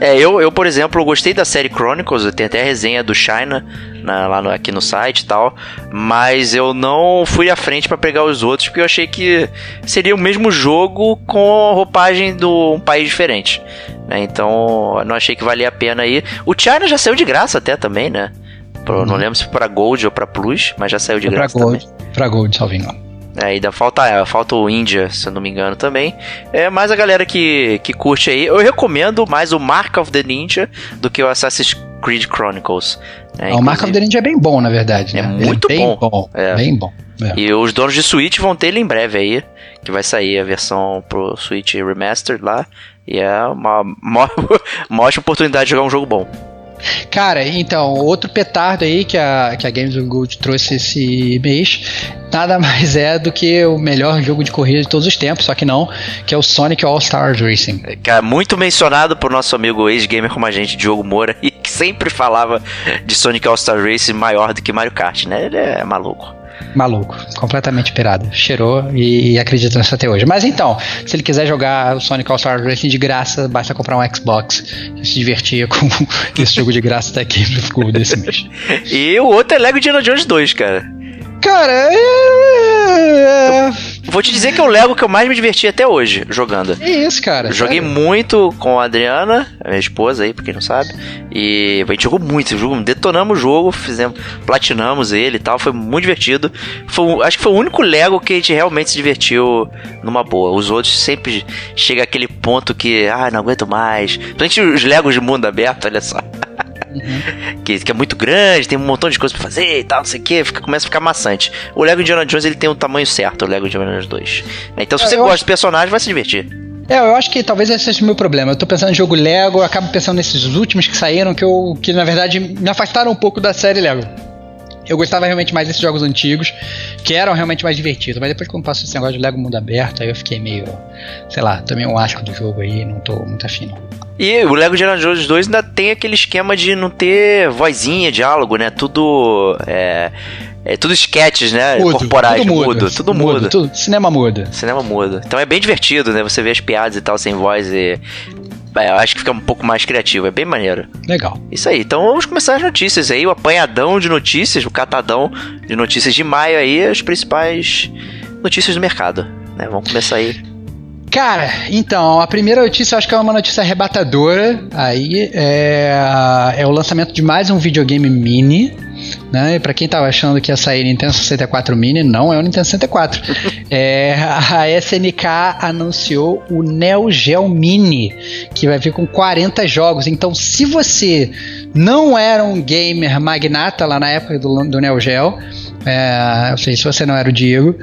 É, eu, eu, por exemplo, gostei da série Chronicles, eu tenho até a resenha do China na, lá no, aqui no site e tal, mas eu não fui à frente para pegar os outros porque eu achei que seria o mesmo jogo com a roupagem de um país diferente. Né? Então, não achei que valia a pena aí. O China já saiu de graça até também, né? Pro, uhum. Não lembro se para Gold ou para Plus, mas já saiu de é graça pra Gold, também. Pra Gold, salve engano. É, ainda falta, é, falta o Índia, se eu não me engano, também. É, mas a galera que, que curte aí, eu recomendo mais o Mark of the Ninja do que o Assassin's Creed Chronicles. É, o Mark of the Ninja é bem bom, na verdade. É né? É muito é bem bom. bom é. Bem bom. É. E os donos de Switch vão ter ele em breve aí, que vai sair a versão pro Switch Remastered lá. E é uma, uma, uma ótima oportunidade de jogar um jogo bom. Cara, então, outro petardo aí que a, que a Games of Gold trouxe esse mês, nada mais é do que o melhor jogo de corrida de todos os tempos, só que não, que é o Sonic All Stars Racing. É, muito mencionado por nosso amigo ex-gamer como a gente, Diogo Moura, e que sempre falava de Sonic All Stars Racing maior do que Mario Kart, né? Ele é maluco maluco, completamente pirado. Cheirou e, e acredita nisso até hoje. Mas então, se ele quiser jogar o Sonic All-Star Racing de graça, basta comprar um Xbox e se divertir com esse jogo de graça daqui no desse mês. e o outro é Lego Indiana Jones 2, cara. Cara, é... Vou te dizer que é o Lego que eu mais me diverti até hoje jogando. É isso, cara. Joguei sério? muito com a Adriana, a minha esposa aí, pra quem não sabe. E a gente jogou muito, jogou, detonamos o jogo, fizemos, platinamos ele e tal. Foi muito divertido. Foi, acho que foi o único Lego que a gente realmente se divertiu numa boa. Os outros sempre chega aquele ponto que, ah, não aguento mais. Principalmente os Legos de mundo aberto, olha só. Que, que é muito grande, tem um montão de coisas pra fazer e tal, não sei o que, fica, começa a ficar maçante. O Lego Indiana Jones ele tem o tamanho certo, o Lego Indiana Jones 2. Então se É, você eu gosta acho- do personagem, vai se divertir. É, eu acho que talvez esse seja o meu problema. Eu tô pensando em jogo Lego, eu acabo pensando nesses últimos que saíram, que, eu, que na verdade me afastaram um pouco da série Lego. Eu gostava realmente mais desses jogos antigos, que eram realmente mais divertidos. Mas depois, quando passou esse negócio de Lego Mundo Aberto, aí eu fiquei meio, sei lá, tomei um asco do jogo aí, não tô muito afim. não. E o Lego Indiana Jones 2 ainda tem aquele esquema de não ter vozinha, diálogo, né? Tudo. É, é tudo sketches, né? Corporais, tudo mudo, tudo mudo. tudo- cinema mudo. Cinema mudo. Então é bem divertido, né? Você vê as piadas e tal sem voz e. É, eu acho que fica um pouco mais criativo, é bem maneiro. Legal. Isso aí, então vamos começar as notícias aí, o apanhadão de notícias, o catadão de notícias de maio aí, as principais notícias do mercado, né? Vamos começar aí. Cara, então, a primeira notícia eu acho que é uma notícia arrebatadora. Aí é, é o lançamento de mais um videogame mini. Né? E pra quem tava achando que ia sair Nintendo 64 Mini, não é o Nintendo 64. é, a SNK anunciou o Neo Geo Mini, que vai vir com 40 jogos. Então, se você não era um gamer magnata lá na época do, do Neo Geo, é, eu sei, se você não era o Diego,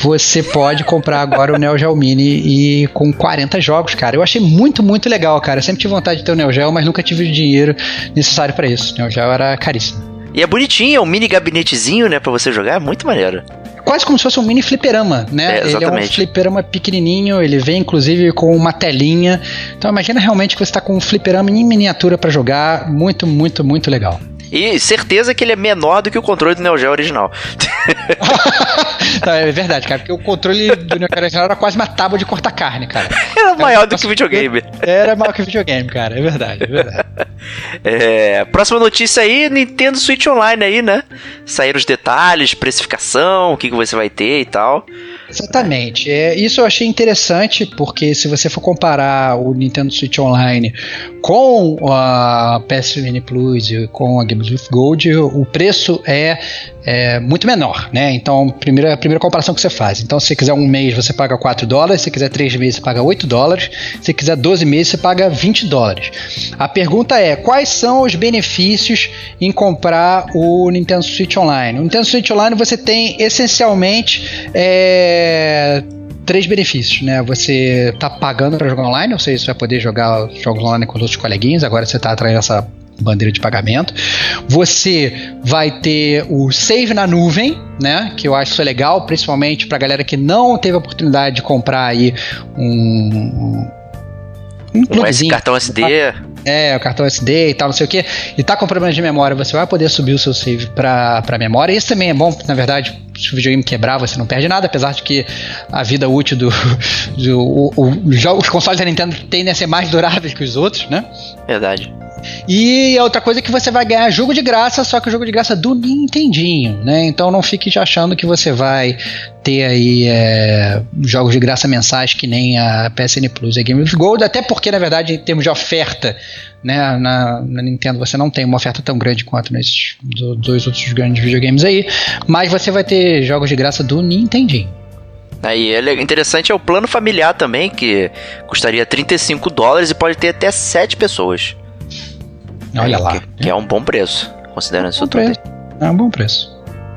você pode comprar agora o Neo Geo Mini e com 40 jogos, cara. Eu achei muito, muito legal, cara. Eu sempre tive vontade de ter o Neo Geo, mas nunca tive o dinheiro necessário pra isso. O Neo Geo era caríssimo. E é bonitinho, é um mini gabinetezinho, né, pra você jogar, é muito maneiro. Quase como se fosse um mini fliperama, né? É, ele é um fliperama pequenininho, ele vem inclusive com uma telinha. Então imagina realmente que você tá com um fliperama em miniatura pra jogar. Muito, muito, muito legal. E certeza que ele é menor do que o controle do Neo Geo original. Não, é verdade, cara, porque o controle do Neo Geo original era quase uma tábua de cortar carne, cara. Era maior do que o videogame. Era maior que o videogame, cara. É verdade, é verdade. É, próxima notícia aí, Nintendo Switch Online aí, né? Saíram os detalhes, precificação, o que, que você vai ter e tal. Exatamente. É, isso eu achei interessante, porque se você for comparar o Nintendo Switch Online com a PSN Plus e com a Games with Gold, o preço é, é muito menor, né? Então, primeira, a primeira comparação que você faz. Então, se você quiser um mês, você paga 4 dólares, se quiser 3 meses, você paga 8 dólares, se quiser 12 meses, você paga 20 dólares. A pergunta é, quais são os benefícios em comprar o Nintendo Switch Online? O Nintendo Switch Online você tem essencialmente é, três benefícios, né? Você tá pagando para jogar online, ou seja, você vai poder jogar os jogos online com os outros coleguinhas, agora você tá atrás dessa bandeira de pagamento. Você vai ter o save na nuvem, né? Que eu acho isso legal, principalmente pra galera que não teve a oportunidade de comprar aí um um clubezinho. cartão SD. É, o cartão SD e tal, não sei o que, e tá com problema de memória, você vai poder subir o seu save pra, pra memória. Esse também é bom, porque na verdade, se o videogame quebrar, você não perde nada, apesar de que a vida útil do. do o, o- os consoles da Nintendo tendem a ser mais duráveis que os outros, né? Verdade. E a outra coisa é que você vai ganhar jogo de graça, só que o jogo de graça do Nintendinho, né? Então não fique achando que você vai ter aí é, jogos de graça mensais que nem a PSN Plus e a Game of Gold, até porque na verdade em termos de oferta, né, na, na Nintendo você não tem uma oferta tão grande quanto nesses do- dois outros grandes videogames aí, mas você vai ter jogos de graça do Nintendinho. Aí é interessante é o plano familiar também, que custaria 35 dólares e pode ter até 7 pessoas. Olha lá, Que, que é um bom preço, considerando isso tudo. preço. é um bom preço.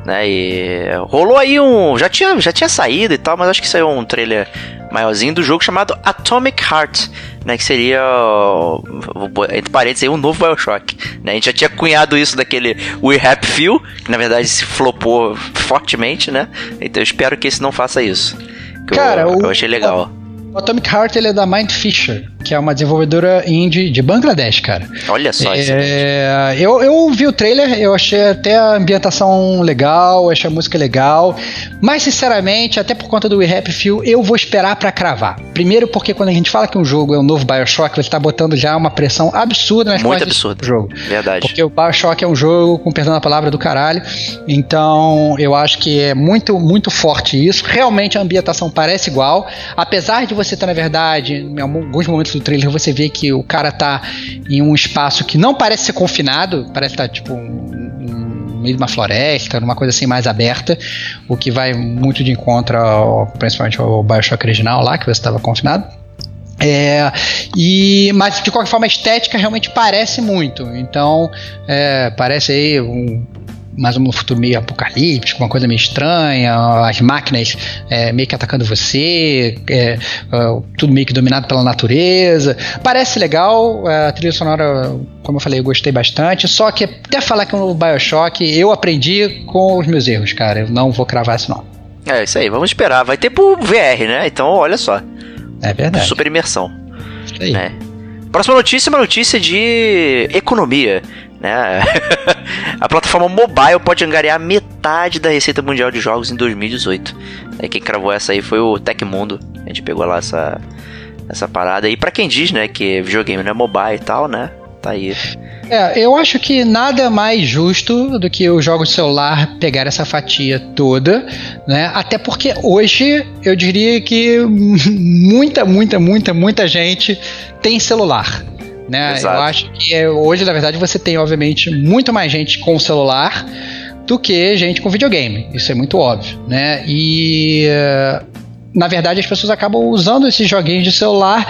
né? E rolou aí um. Já tinha, já tinha saído e tal, mas acho que saiu um trailer maiorzinho do jogo chamado Atomic Heart, né? Que seria, entre parênteses, aí, um novo Bioshock. Né? A gente já tinha cunhado isso daquele We Happy Few, que na verdade se flopou fortemente, né? Então eu espero que esse não faça isso. Que Cara, eu, o- eu achei legal. O Atomic Heart ele é da Mind Fisher, que é uma desenvolvedora indie de Bangladesh, cara. Olha só isso. É, eu, eu vi o trailer, eu achei até a ambientação legal, achei a música legal, mas sinceramente, até por conta do We Happy Few, eu vou esperar pra cravar. Primeiro porque quando a gente fala que um jogo é um novo Bioshock, você tá botando já uma pressão absurda nas Muito absurdo. do jogo. Verdade. Porque o Bioshock é um jogo, com perdão da palavra, do caralho. Então, eu acho que é muito, muito forte isso. Realmente a ambientação parece igual. Apesar de você estar, na verdade, em alguns momentos do trailer, você vê que o cara tá em um espaço que não parece ser confinado, parece estar tipo um- meio de uma floresta, numa coisa assim mais aberta, o que vai muito de encontro, ao, principalmente ao Bioshock original lá, que você estava confinado. É, e, mas de qualquer forma a estética realmente parece muito. Então, é, parece aí um, mais um futuro meio apocalíptico, uma coisa meio estranha, as máquinas é, meio que atacando você, é, é, tudo meio que dominado pela natureza. Parece legal, a trilha sonora, como eu falei, eu gostei bastante, só que até falar que é um Bioshock, eu aprendi com os meus erros, cara. Eu não vou cravar esse nome. É, isso aí, vamos esperar. Vai ter pro VR, né? Então, olha só. É verdade. Super imersão. Isso aí. Né? Próxima notícia é uma notícia de economia. Né? a plataforma mobile pode angariar metade da receita mundial de jogos em 2018. É, quem cravou essa aí foi o Tecmundo. A gente pegou lá essa, essa parada. E para quem diz, né, que videogame não é mobile e tal, né? Tá aí. É, eu acho que nada mais justo do que os jogos de celular pegar essa fatia toda, né? Até porque hoje eu diria que muita, muita, muita, muita gente tem celular. Né? Eu acho que é, hoje, na verdade, você tem, obviamente, muito mais gente com celular do que gente com videogame. Isso é muito óbvio, né? E na verdade as pessoas acabam usando esses joguinhos de celular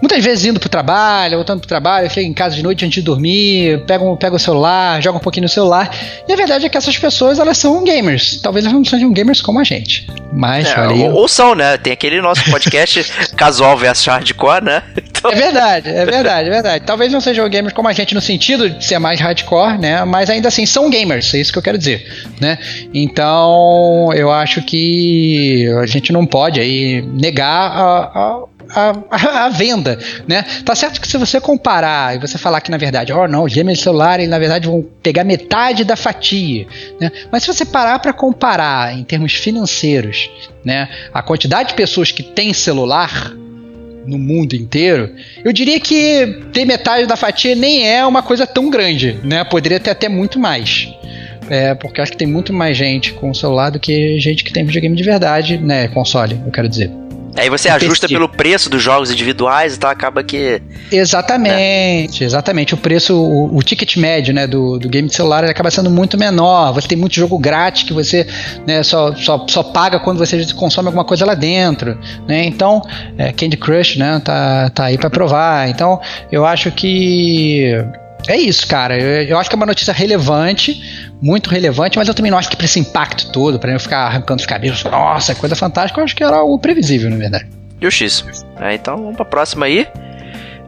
muitas vezes indo pro trabalho, voltando pro trabalho, chega em casa de noite antes de dormir, pega, um, pega o celular, joga um pouquinho no celular. E a verdade é que essas pessoas, elas são gamers. Talvez elas não sejam gamers como a gente. Mas, é, olha ou, ou, são, né? Tem aquele nosso podcast casual versus hardcore, né? Então... É verdade, é verdade, é verdade. Talvez não sejam gamers como a gente no sentido de ser mais hardcore, né? Mas ainda assim são gamers, é isso que eu quero dizer, né? Então, eu acho que a gente não pode aí negar a, a a, a, venda, né? Tá certo que se você comparar e você falar que na verdade, oh não, os gêmeos celulares na verdade vão pegar metade da fatia, né? Mas se você parar para comparar em termos financeiros, né, a quantidade de pessoas que têm celular no mundo inteiro, eu diria que ter metade da fatia nem é uma coisa tão grande, né? Poderia ter até muito mais. É, porque acho que tem muito mais gente com celular do que gente que tem videogame de verdade, né? Console, eu quero dizer. Aí você ajusta pelo preço dos jogos individuais, então acaba que. Exatamente, né? exatamente. O preço, o, o, ticket médio né, do, do game de celular acaba sendo muito menor. Você tem muito jogo grátis que você né, só, só, só paga quando você consome alguma coisa lá dentro. Né? Então, é, Candy Crush né, tá, tá aí para provar. Então, eu acho que é isso, cara. Eu, eu, acho que é uma notícia relevante, muito relevante, mas eu também não acho que para esse impacto todo, para eu ficar arrancando os cabelos, nossa, coisa fantástica, eu acho que era algo previsível, na verdade. Justíssimo. É, então vamos pra próxima aí.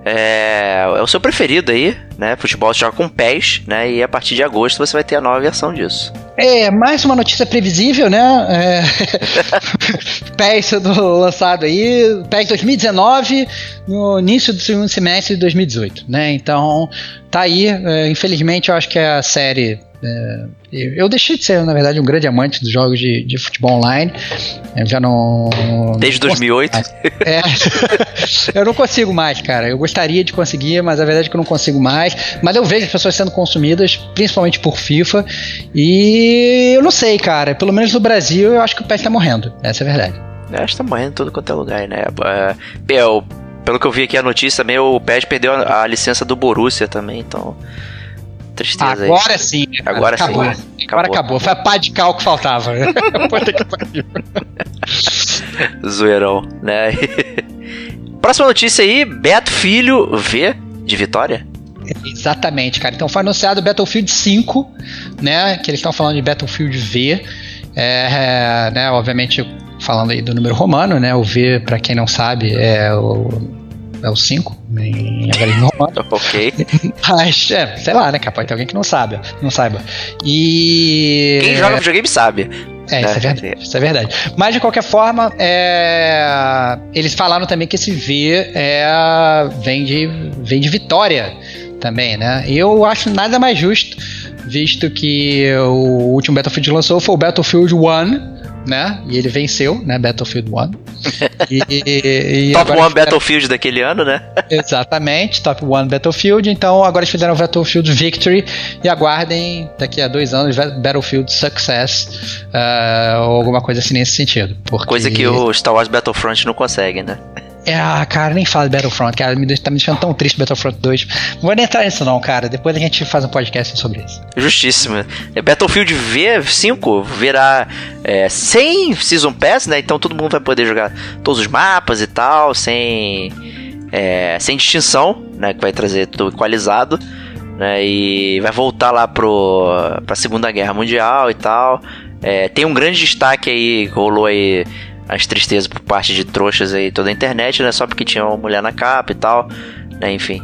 É, é o seu preferido aí, né? Futebol joga com pés, né? E a partir de agosto você vai ter a nova versão disso. É, mais uma notícia previsível, né? É... PES sendo lançado aí, PES 2019, no início do segundo semestre de 2018, né? Então, tá aí. É, infelizmente, eu acho que a série é, eu deixei de ser, na verdade, um grande amante dos jogos de, de futebol online. Eu já não. Desde 2008? É, eu não consigo mais, cara. Eu gostaria de conseguir, mas a verdade é que eu não consigo mais. Mas eu vejo as pessoas sendo consumidas, principalmente por FIFA. E eu não sei, cara. Pelo menos no Brasil, eu acho que o PES tá morrendo. Essa é a verdade. Eu acho que tá morrendo em tudo quanto é lugar, né? É, é, pelo que eu vi aqui a notícia também, o PES perdeu a, a licença do Borussia também, então tristeza Agora aí. sim. Agora acabou. sim. Acabou. Agora acabou. Foi a pá de cal que faltava. Puta que pariu. Zoeirão, né? Próxima notícia aí: Beto Filho V de Vitória. Exatamente, cara. Então foi anunciado Battlefield 5, né? Que eles estão falando de Battlefield V. É, é, né, obviamente falando aí do número romano, né? O V, para quem não sabe, é o é o 5 em algarismo romano. ok. Mas, é, sei lá, né? Capaz ter alguém que não sabe, não saiba. E. Quem joga videogame sabe. É, isso é, é verdade, isso é verdade. Mas de qualquer forma, é... eles falaram também que esse V é... vem, de, vem de vitória também, né? Eu acho nada mais justo, visto que o último Battlefield lançou foi o Battlefield 1, né? E ele venceu, né? Battlefield 1. E, e, e Top 1 Battlefield daquele ano, né? Exatamente, Top 1 Battlefield. Então agora eles fizeram Battlefield Victory e aguardem daqui a dois anos Battlefield Success uh, ou alguma coisa assim nesse sentido. Porque... Coisa que o Star Wars Battlefront não consegue, né? É, ah, cara, nem fala de Battlefront, cara. Me, tá me deixando tão triste Battlefront 2. Não vou nem entrar nisso, não, cara. Depois a gente faz um podcast sobre isso. Justíssimo. É, Battlefield V5 virá é, sem Season Pass, né? Então todo mundo vai poder jogar todos os mapas e tal, sem é, sem distinção, né? Que vai trazer tudo equalizado, né? E vai voltar lá pro, pra Segunda Guerra Mundial e tal. É, tem um grande destaque aí, rolou aí as tristezas por parte de trouxas aí toda a internet, né? Só porque tinha uma mulher na capa e tal, né? Enfim.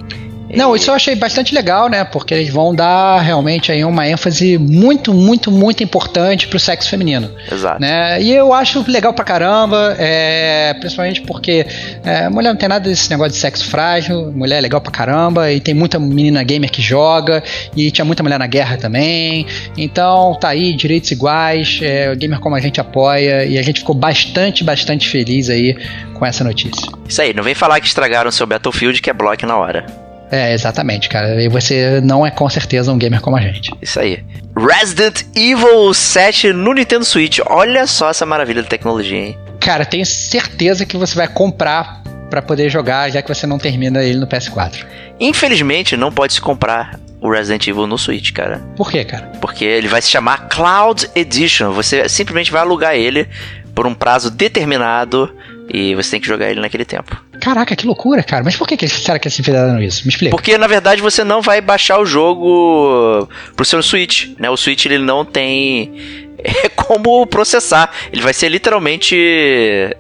Não, isso eu achei bastante legal, né? Porque eles vão dar realmente aí uma ênfase muito, muito, muito importante pro sexo feminino. Exato. Né? E eu acho legal pra caramba, é, principalmente porque é, mulher não tem nada desse negócio de sexo frágil, mulher é legal pra caramba, e tem muita menina gamer que joga, e tinha muita mulher na guerra também. Então tá aí, direitos iguais, é, gamer como a gente apoia, e a gente ficou bastante, bastante feliz aí com essa notícia. Isso aí, não vem falar que estragaram seu Battlefield que é bloco na hora. É, exatamente, cara. E você não é com certeza um gamer como a gente. Isso aí. Resident Evil 7 no Nintendo Switch. Olha só essa maravilha de tecnologia, hein? Cara, tenho certeza que você vai comprar para poder jogar, já que você não termina ele no PS4. Infelizmente, não pode se comprar o Resident Evil no Switch, cara. Por quê, cara? Porque ele vai se chamar Cloud Edition. Você simplesmente vai alugar ele por um prazo determinado e você tem que jogar ele naquele tempo. Caraca, que loucura, cara. Mas por que, que será que eles fizeram isso? Me explica. Porque na verdade você não vai baixar o jogo pro seu Switch, né? O Switch ele não tem é como processar. Ele vai ser literalmente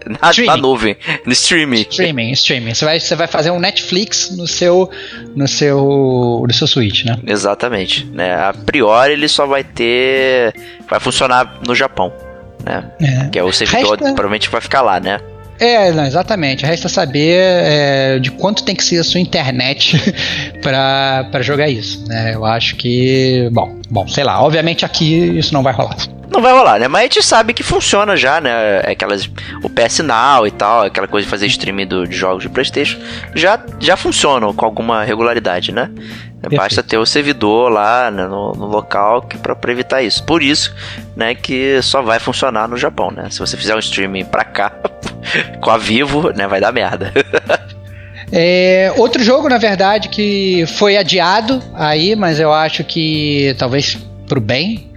na, na, nuvem, no streaming. Streaming, streaming. Você vai, você vai fazer um Netflix no seu no seu no seu Switch, né? Exatamente. Né? A priori ele só vai ter vai funcionar no Japão, né? É. Que é o servidor Resta... provavelmente vai ficar lá, né? É, não, exatamente. Resta saber é, de quanto tem que ser a sua internet para jogar isso. Né? Eu acho que. Bom, bom, sei lá. Obviamente aqui isso não vai rolar. Não vai rolar, né? Mas a gente sabe que funciona já, né? Aquelas, o PS Now e tal, aquela coisa de fazer streaming do, de jogos de Playstation, já, já funcionam com alguma regularidade, né? Perfeito. Basta ter o servidor lá né, no, no, local que para evitar isso. Por isso, né, que só vai funcionar no Japão, né? Se você fizer um streaming pra cá com a Vivo, né, vai dar merda. É, outro jogo, na verdade, que foi adiado aí, mas eu acho que talvez pro bem,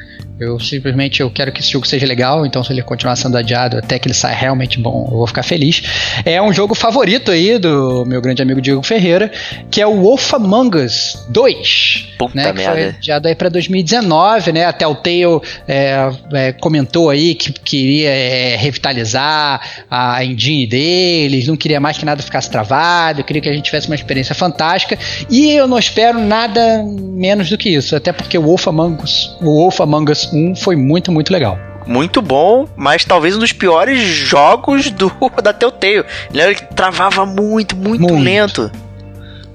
eu simplesmente eu quero que esse jogo seja legal, então se ele continuar sendo adiado até que ele saia realmente bom, eu vou ficar feliz. É um jogo favorito aí do meu grande amigo Diego Ferreira, que é o Wolf Among Us 2. Puta né, merda. Que foi adiado aí para 2019, né? Até o Telltale é, é, comentou aí que queria é, revitalizar a engine deles, não queria mais que nada ficasse travado, queria que a gente tivesse uma experiência fantástica. E eu não espero nada menos do que isso, até porque o Wolf Among Us, o Wolf Among Us 1 foi muito, muito legal muito bom, mas talvez um dos piores jogos do da Telltale. Ele travava muito, muito, muito, lento.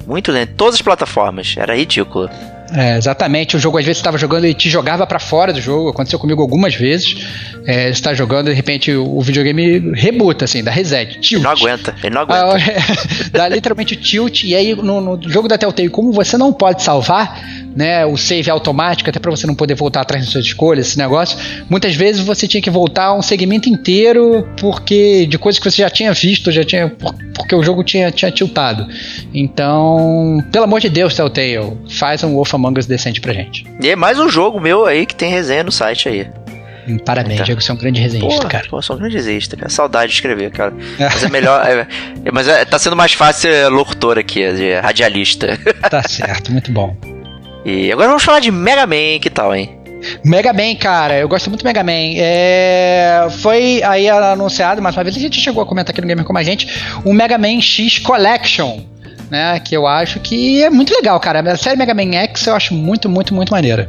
Muito lento. Todas as plataformas. Era ridículo. É, exatamente. O jogo, às vezes, estava jogando e te jogava para fora do jogo. Aconteceu comigo algumas vezes. É, você tá jogando, de repente, o, videogame rebuta, assim, dá reset. Tilt. Ele não aguenta, ele não aguenta. Ah, é, dá literalmente o tilt. E aí, no, no jogo da Telltale, como você não pode salvar, né, o save automático, até para você não poder voltar atrás das suas escolhas, esse negócio. Muitas vezes você tinha que voltar um segmento inteiro porque de coisas que você já tinha visto, já tinha porque o jogo tinha, tinha tiltado. Então, pelo amor de Deus, Telltale, faz um Wolf Among Us decente pra gente. E é mais um jogo meu aí que tem resenha no site aí. Hum, parabéns, então. Diego, você é um grande resenhista, pô, cara. Pô, sou um grande resenhista, cara. Saudade de escrever, cara. Mas é melhor. é, é, mas é, tá sendo mais fácil ser locutor aqui, de radialista. Tá certo, muito bom. E agora vamos falar de Mega Man, que tal, hein? Mega Man, cara, eu gosto muito do Mega Man. É, foi aí anunciado, mais uma vez, a gente chegou a comentar aqui no Gamer com a gente, o Mega Man X Collection. Né, que eu acho que é muito legal, cara. A série Mega Man X eu acho muito, muito, muito maneira.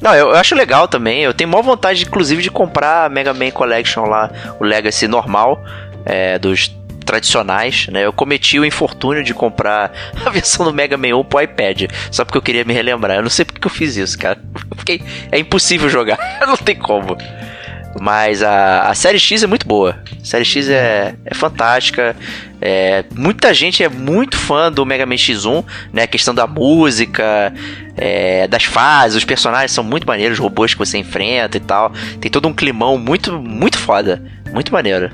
Não, eu, eu acho legal também. Eu tenho maior vontade, inclusive, de comprar a Mega Man Collection lá, o Legacy normal, é, dos tradicionais, né? Eu cometi o infortúnio de comprar a versão do Mega Man 1 pro iPad, só porque eu queria me relembrar. Eu não sei porque eu fiz isso, cara. Fiquei... É impossível jogar, não tem como. Mas a, a série X é muito boa. A série X é, é fantástica. É, muita gente é muito fã do Mega Man X1, né? A questão da música, é, das fases, os personagens são muito maneiros, os robôs que você enfrenta e tal. Tem todo um climão muito, muito foda. Muito maneiro.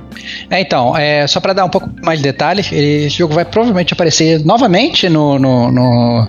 É, então, é, só para dar um pouco mais de detalhes, esse jogo vai provavelmente aparecer novamente no, no, no,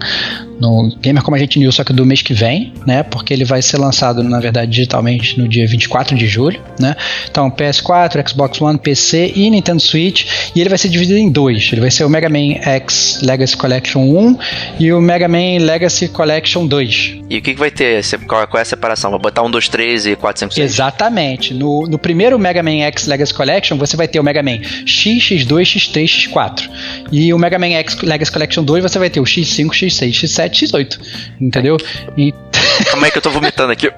no Gamer Como a Gente News, só que do mês que vem, né? Porque ele vai ser lançado, na verdade, digitalmente no dia 24 de julho, né? Então, PS4, Xbox One, PC e Nintendo Switch. E ele vai ser dividido em dois. Ele vai ser o Mega Man X Legacy Collection 1 e o Mega Man Legacy Collection 2. E o que, que vai ter? Qual, qual é a separação? Vai botar um, dois, três e quatro, cinco, seis? Exatamente. No, no primeiro Mega Man X Legacy Collection, você vai ter o Mega Man X, X2, X3, X4. E o Mega Man X Legacy Collection 2, você vai ter o X5, X6, X7, X8. Entendeu? E... Como é que eu tô vomitando aqui?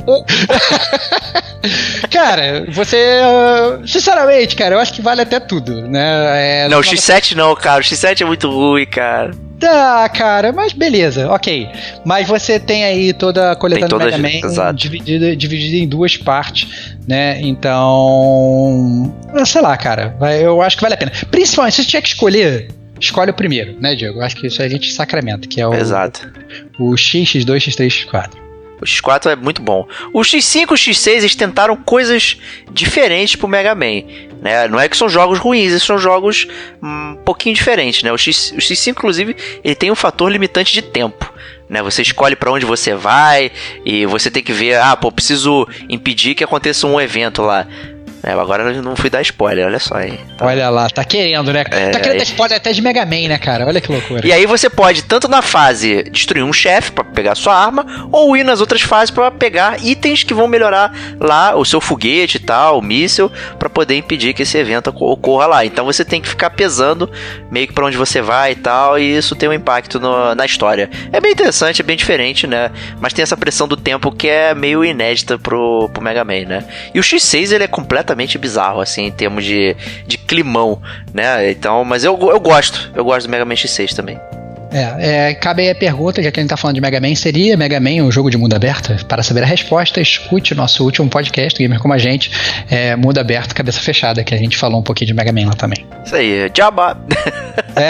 cara, você. Uh, sinceramente, cara, eu acho que vale até tudo, né? É, não, o X7 não, cara. O X7 é muito ruim, cara. Tá, cara, mas beleza, ok. Mas você tem aí toda a coletânea do Mega Man dividida, dividida em duas partes, né? Então. Sei lá, cara. Eu acho que vale a pena. Principalmente, se você tiver que escolher escolhe o primeiro, né, Diego? Acho que isso a gente sacramenta, que é o. Exato. O X, X2, X3, X4. O X4 é muito bom. O X5 e o X6 eles tentaram coisas diferentes pro Mega Man. Né? Não é que são jogos ruins, eles são jogos um pouquinho diferentes. Né? O, X, o X5, inclusive, ele tem um fator limitante de tempo. Né? Você escolhe para onde você vai e você tem que ver, ah, pô, preciso impedir que aconteça um evento lá. É, agora eu não fui dar spoiler, olha só aí. Tá. Olha lá, tá querendo, né? É, tá querendo dar spoiler até de Mega Man, né, cara? Olha que loucura. E aí você pode, tanto na fase destruir um chefe para pegar sua arma, ou ir nas outras fases para pegar itens que vão melhorar lá o seu foguete e tal, o míssil, para poder impedir que esse evento ocorra lá. Então você tem que ficar pesando meio que pra onde você vai e tal, e isso tem um impacto no, na história. É bem interessante, é bem diferente, né? Mas tem essa pressão do tempo que é meio inédita pro, pro Mega Man, né? E o X6 ele é completamente completamente bizarro, assim, em termos de, de climão, né? Então, mas eu, eu gosto, eu gosto do Mega Man X6 também. É, é, cabe aí a pergunta, já que a gente tá falando de Mega Man, seria Mega Man um jogo de mundo aberto? Para saber a resposta, escute o nosso último podcast, Gamer Como a Gente, é, Mundo Aberto, Cabeça Fechada, que a gente falou um pouquinho de Mega Man lá também. Isso aí, Jabba! É.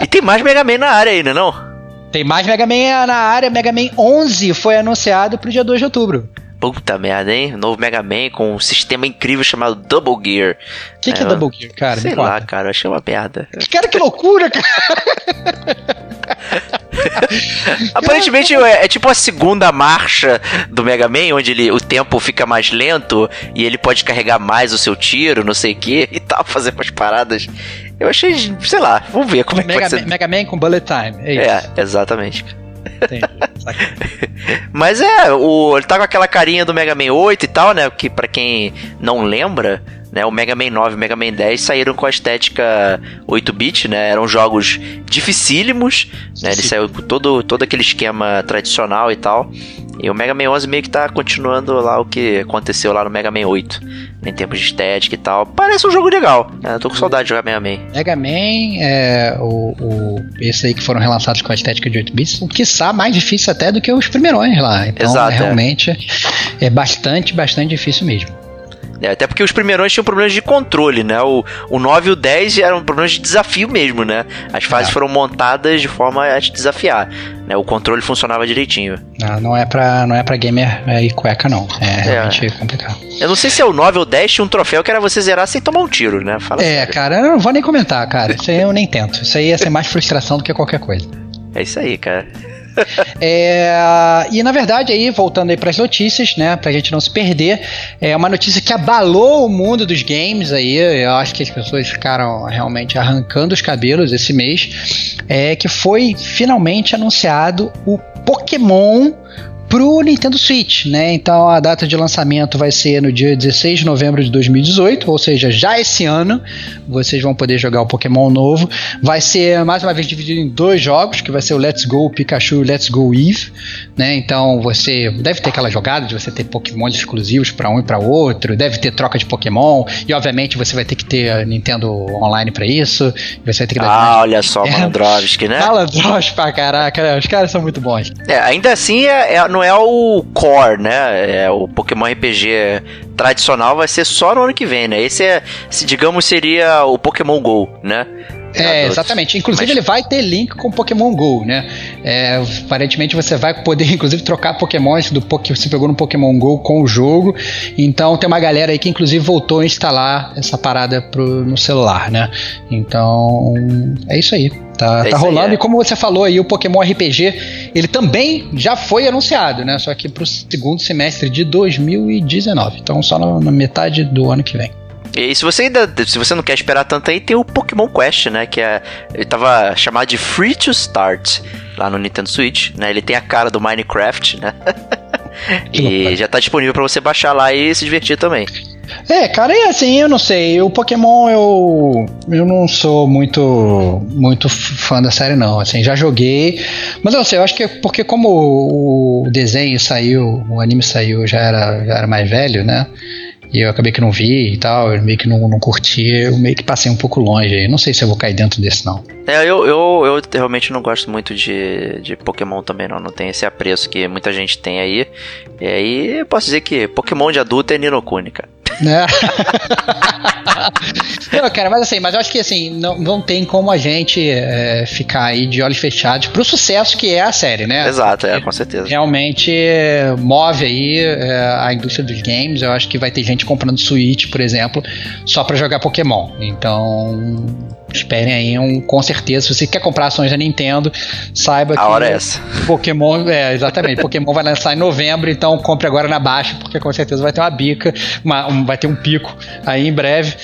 e tem mais Mega Man na área ainda, não? Tem mais Mega Man na área, Mega Man 11 foi anunciado pro dia 2 de outubro. Puta merda, hein? Novo Mega Man com um sistema incrível chamado Double Gear. O que, que é, é Double Gear, cara? Sei lá, cara, eu achei uma merda. Cara, que loucura, cara! Aparentemente é, é, tipo a segunda marcha do Mega Man, onde ele, o tempo fica mais lento e ele pode carregar mais o seu tiro, não sei o que, e tal, fazer umas paradas. Eu achei, sei lá, vamos ver como é que Mega pode ser. Mega Man com Bullet Time, é isso. É, exatamente. Mas é, o, ele tá com aquela carinha do Mega Man 8 e tal, né? Que para quem não lembra, né, o Mega Man 9 e o Mega Man 10 saíram com a estética 8-bit, né? Eram jogos dificílimos, né? Ele saiu com todo, todo aquele esquema tradicional e tal. E o Mega Man 11 meio que tá continuando lá o que aconteceu lá no Mega Man 8, em termos de estética e tal. Parece um jogo legal. Né? Tô com saudade de jogar Mega Man. Mega Man, é, o, o, esse aí que foram relançados com a estética de 8 bits, o que está mais difícil até do que os primeirões lá. Então, Exato, é. realmente é. é bastante, bastante difícil mesmo. É, até porque os primeiros tinham problemas de controle, né? O, o 9 e o 10 eram problemas de desafio mesmo, né? As fases é. foram montadas de forma a te desafiar. Né? O controle funcionava direitinho. Não, não é pra, não é pra gamer é, e cueca, não. É, é realmente complicado. Eu não sei se é o 9 ou 10 tinha um troféu que era você zerar sem tomar um tiro, né? Fala é, sério. cara, eu não vou nem comentar, cara. Isso aí eu nem tento. Isso aí ia ser mais frustração do que qualquer coisa. É isso aí, cara. É, e na verdade, aí, voltando aí para as notícias, né, pra gente não se perder, é uma notícia que abalou o mundo dos games aí, eu acho que as pessoas ficaram realmente arrancando os cabelos esse mês, é que foi finalmente anunciado o Pokémon pro Nintendo Switch, né? Então a data de lançamento vai ser no dia 16 de novembro de 2018, ou seja, já esse ano vocês vão poder jogar o Pokémon novo. Vai ser mais uma vez dividido em dois jogos, que vai ser o Let's Go Pikachu e Let's Go Eve, né? Então você deve ter aquela jogada de você ter Pokémon exclusivos para um e para outro, deve ter troca de Pokémon e obviamente você vai ter que ter Nintendo Online para isso. Você vai ter que ah, olha só, Malandrovski, né? Malandrovski pra caraca, né? os caras são muito bons. É, ainda assim é, é, não é o core, né? É, o Pokémon RPG tradicional vai ser só no ano que vem, né? Esse é, se digamos, seria o Pokémon Go, né? É, exatamente. Inclusive, Mas... ele vai ter link com Pokémon GO, né? É, aparentemente, você vai poder, inclusive, trocar Pokémons do que você pegou no Pokémon GO com o jogo. Então, tem uma galera aí que, inclusive, voltou a instalar essa parada pro, no celular, né? Então, é isso aí. Tá, é tá rolando. Aí, é. E como você falou aí, o Pokémon RPG, ele também já foi anunciado, né? Só que pro segundo semestre de 2019. Então, só na, na metade do ano que vem. E se você ainda. Se você não quer esperar tanto aí, tem o Pokémon Quest, né? Que é. Ele tava chamado de Free to Start lá no Nintendo Switch, né? Ele tem a cara do Minecraft, né? e já tá disponível para você baixar lá e se divertir também. É, cara, é assim, eu não sei. O Pokémon eu eu não sou muito muito fã da série não, assim, já joguei, mas eu não sei, eu acho que é porque como o, o desenho saiu, o anime saiu, já era já era mais velho, né? E eu acabei que não vi e tal, eu meio que não, não curti, eu meio que passei um pouco longe aí. Não sei se eu vou cair dentro desse, não. É, eu, eu, eu realmente não gosto muito de, de Pokémon também, não. Não tem esse apreço que muita gente tem aí. E aí eu posso dizer que Pokémon de adulto é Ninokuni, cara. Né? não, cara, mas assim, mas eu acho que assim, não, não tem como a gente é, ficar aí de olhos fechados pro sucesso que é a série, né? Exato, é, com certeza. Realmente move aí é, a indústria dos games. Eu acho que vai ter gente comprando Switch, por exemplo, só para jogar Pokémon. Então, esperem aí um, com certeza. Se você quer comprar ações da Nintendo, saiba a que. A hora é essa. Pokémon, é, exatamente. Pokémon vai lançar em novembro, então compre agora na baixa, porque com certeza vai ter uma bica, uma, um, vai ter um pico aí em breve.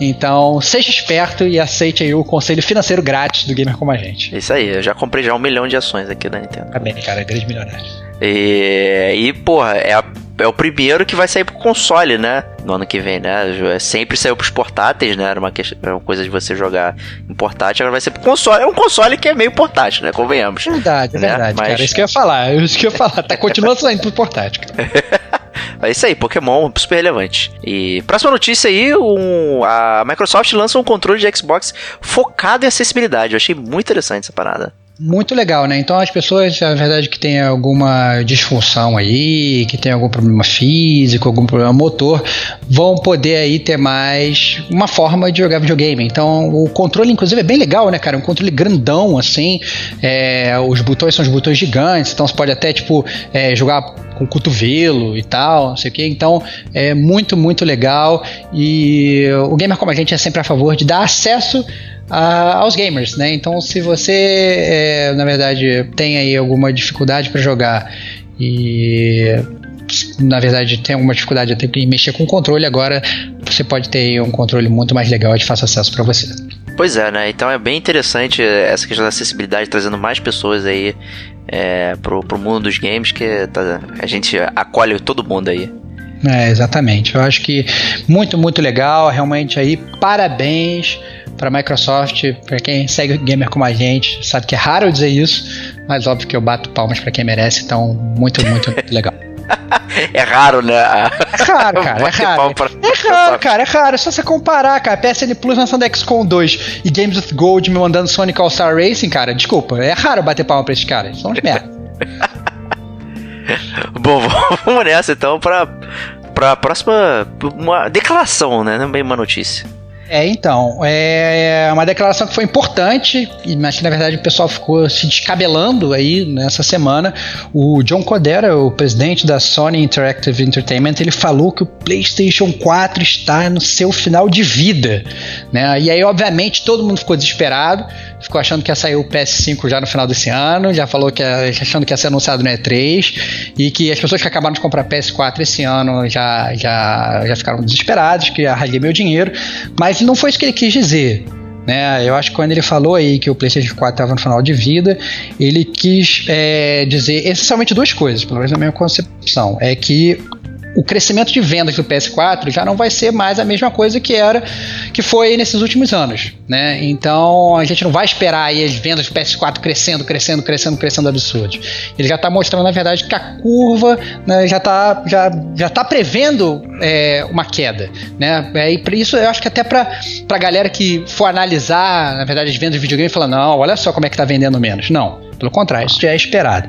Então, seja esperto e aceite aí o conselho financeiro grátis do Gamer Como a Gente. Isso aí, eu já comprei já um milhão de ações aqui da Nintendo. Tá bem, cara, grande milionário. E, e porra, é a é o primeiro que vai sair pro console, né? No ano que vem, né? Sempre saiu pros portáteis, né? Era uma, questão, era uma coisa de você jogar em portátil, agora vai ser pro console. É um console que é meio portátil, né? Convenhamos. Verdade, é né? verdade, Mas... cara. Isso que eu ia falar, isso que eu ia falar. Tá continuando saindo pro portátil, cara. É isso aí, Pokémon super relevante. E próxima notícia aí, um, a Microsoft lança um controle de Xbox focado em acessibilidade. Eu achei muito interessante essa parada. Muito legal, né? Então as pessoas, na verdade, que tem alguma disfunção aí, que tem algum problema físico, algum problema motor, vão poder aí ter mais uma forma de jogar videogame. Então o controle, inclusive, é bem legal, né, cara? Um controle grandão, assim. É, os botões são os botões gigantes, então você pode até, tipo, é, jogar com cotovelo e tal, não sei o que. Então é muito, muito legal. E o gamer como a gente é sempre a favor de dar acesso a, aos gamers, né? Então, se você, é, na verdade, tem aí alguma dificuldade para jogar e na verdade tem alguma dificuldade até em mexer com o controle, agora você pode ter um controle muito mais legal de fácil acesso para você. Pois é, né? Então é bem interessante essa questão da acessibilidade, trazendo mais pessoas aí é, pro, pro mundo dos games, que tá, a gente acolhe todo mundo aí. É, exatamente. Eu acho que muito, muito legal. Realmente aí, parabéns para a Microsoft, para quem segue gamer como a gente, sabe que é raro dizer isso, mas óbvio que eu bato palmas para quem merece, então muito, muito legal. É raro, né? É raro, cara. É raro. É raro, cara. É raro. É só você comparar, cara. PSN Plus lançando XCOM 2 e Games with Gold me mandando Sonic All-Star Racing, cara. Desculpa. É raro bater palma pra esses caras. São uns merda. Bom, vamos nessa então pra, pra próxima. Uma declaração, né? Não bem uma notícia. É, então, é uma declaração que foi importante, mas que na verdade o pessoal ficou se descabelando aí nessa semana. O John Codera, o presidente da Sony Interactive Entertainment, ele falou que o PlayStation 4 está no seu final de vida, né? E aí, obviamente, todo mundo ficou desesperado, ficou achando que ia sair o PS5 já no final desse ano, já falou que ia, achando que ia ser anunciado no E3 e que as pessoas que acabaram de comprar PS4 esse ano já já já ficaram desesperadas, que arraguei meu dinheiro, mas não foi isso que ele quis dizer. Né? Eu acho que quando ele falou aí que o PlayStation 4 estava no final de vida, ele quis é, dizer essencialmente duas coisas, pelo menos na minha concepção. É que o crescimento de vendas do PS4 já não vai ser mais a mesma coisa que era que foi nesses últimos anos, né? Então a gente não vai esperar aí as vendas do PS4 crescendo, crescendo, crescendo, crescendo absurdo. Ele já está mostrando na verdade que a curva né, já está já, já tá prevendo é, uma queda, né? É, e por isso eu acho que até para para galera que for analisar na verdade as vendas de videogame falar não, olha só como é que está vendendo menos, não. Pelo contrário, isso já é esperado.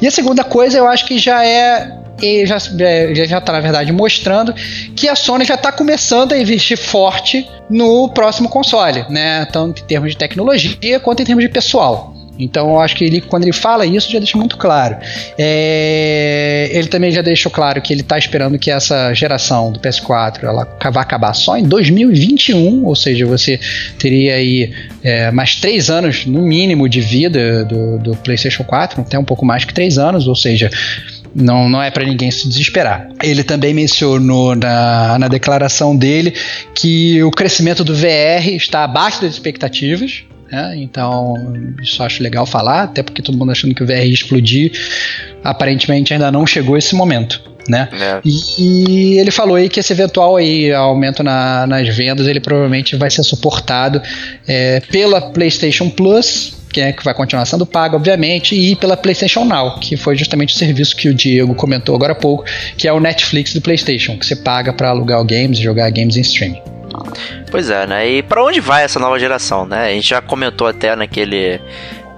E a segunda coisa, eu acho que já é e já já está na verdade mostrando que a Sony já está começando a investir forte no próximo console, né? Tanto em termos de tecnologia quanto em termos de pessoal. Então eu acho que ele, quando ele fala isso, já deixa muito claro. É, ele também já deixou claro que ele está esperando que essa geração do PS4 ela vai acabar só em 2021, ou seja, você teria aí é, mais três anos no mínimo de vida do, do PlayStation 4, até um pouco mais que três anos, ou seja, Não, não é para ninguém se desesperar. Ele também mencionou na, na declaração dele que o crescimento do VR está abaixo das expectativas. Né? Então, isso acho legal falar, até porque todo mundo achando que o VR ia explodir. Aparentemente ainda não chegou esse momento né? É. E, e, ele falou aí que esse eventual aí aumento na, nas vendas ele provavelmente vai ser suportado é, pela PlayStation Plus que é que vai continuar sendo pago, obviamente, e pela PlayStation Now, que foi justamente o serviço que o Diego comentou agora há pouco, que é o Netflix do PlayStation, que você paga para alugar games e jogar games em streaming. Pois é, né? E para onde vai essa nova geração, né? A gente já comentou até naquele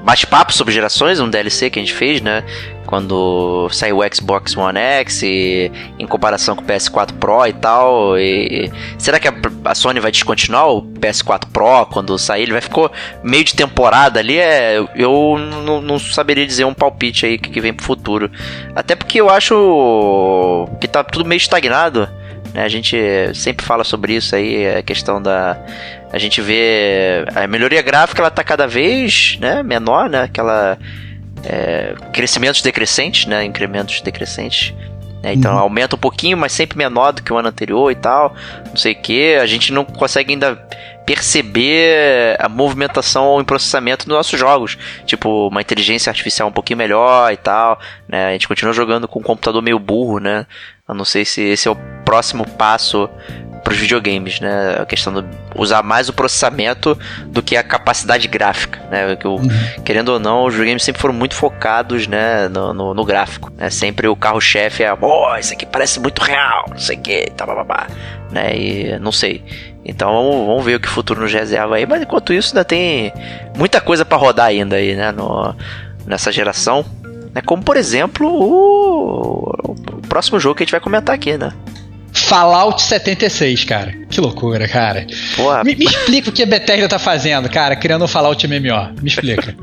bate-papo sobre gerações, um DLC que a gente fez, né? Quando saiu o Xbox One X e em comparação com o PS4 Pro e tal. E, será que a, a, Sony vai descontinuar o PS4 Pro quando sair? Ele vai ficar meio de temporada ali. É, eu não, não saberia dizer um palpite aí que, que vem pro futuro. Até porque eu acho que tá tudo meio estagnado. Né? A gente sempre fala sobre isso aí, a questão da a gente vê a melhoria gráfica ela tá cada vez né, menor, né? Aquela é, crescimentos decrescentes, né? Incrementos decrescentes. Né, então uhum. aumenta um pouquinho, mas sempre menor do que o ano anterior e tal. Não sei o que. A gente não consegue ainda perceber a movimentação em processamento dos nossos jogos. Tipo, uma inteligência artificial um pouquinho melhor e tal. Né? A gente continua jogando com um computador meio burro, né? Eu não sei se esse é o próximo passo para os videogames, né? A questão de usar mais o processamento do que a capacidade gráfica, né? Que, uhum. Querendo ou não, os videogames sempre foram muito focados, né? No, no, no gráfico, né? Sempre o carro-chefe é, oh, isso aqui parece muito real, não sei o que, tá, babá, né? E não sei. Então vamos, vamos, ver o que o futuro nos reserva aí. Mas enquanto isso, ainda tem muita coisa para rodar ainda aí, né? No, nessa geração. Né? Como por exemplo o, o próximo jogo que a gente vai comentar aqui, né? Fallout 76, cara. Que loucura, cara. Porra. Me, me explica o que a Bethesda tá fazendo, cara, criando um Fallout MMO. Me explica.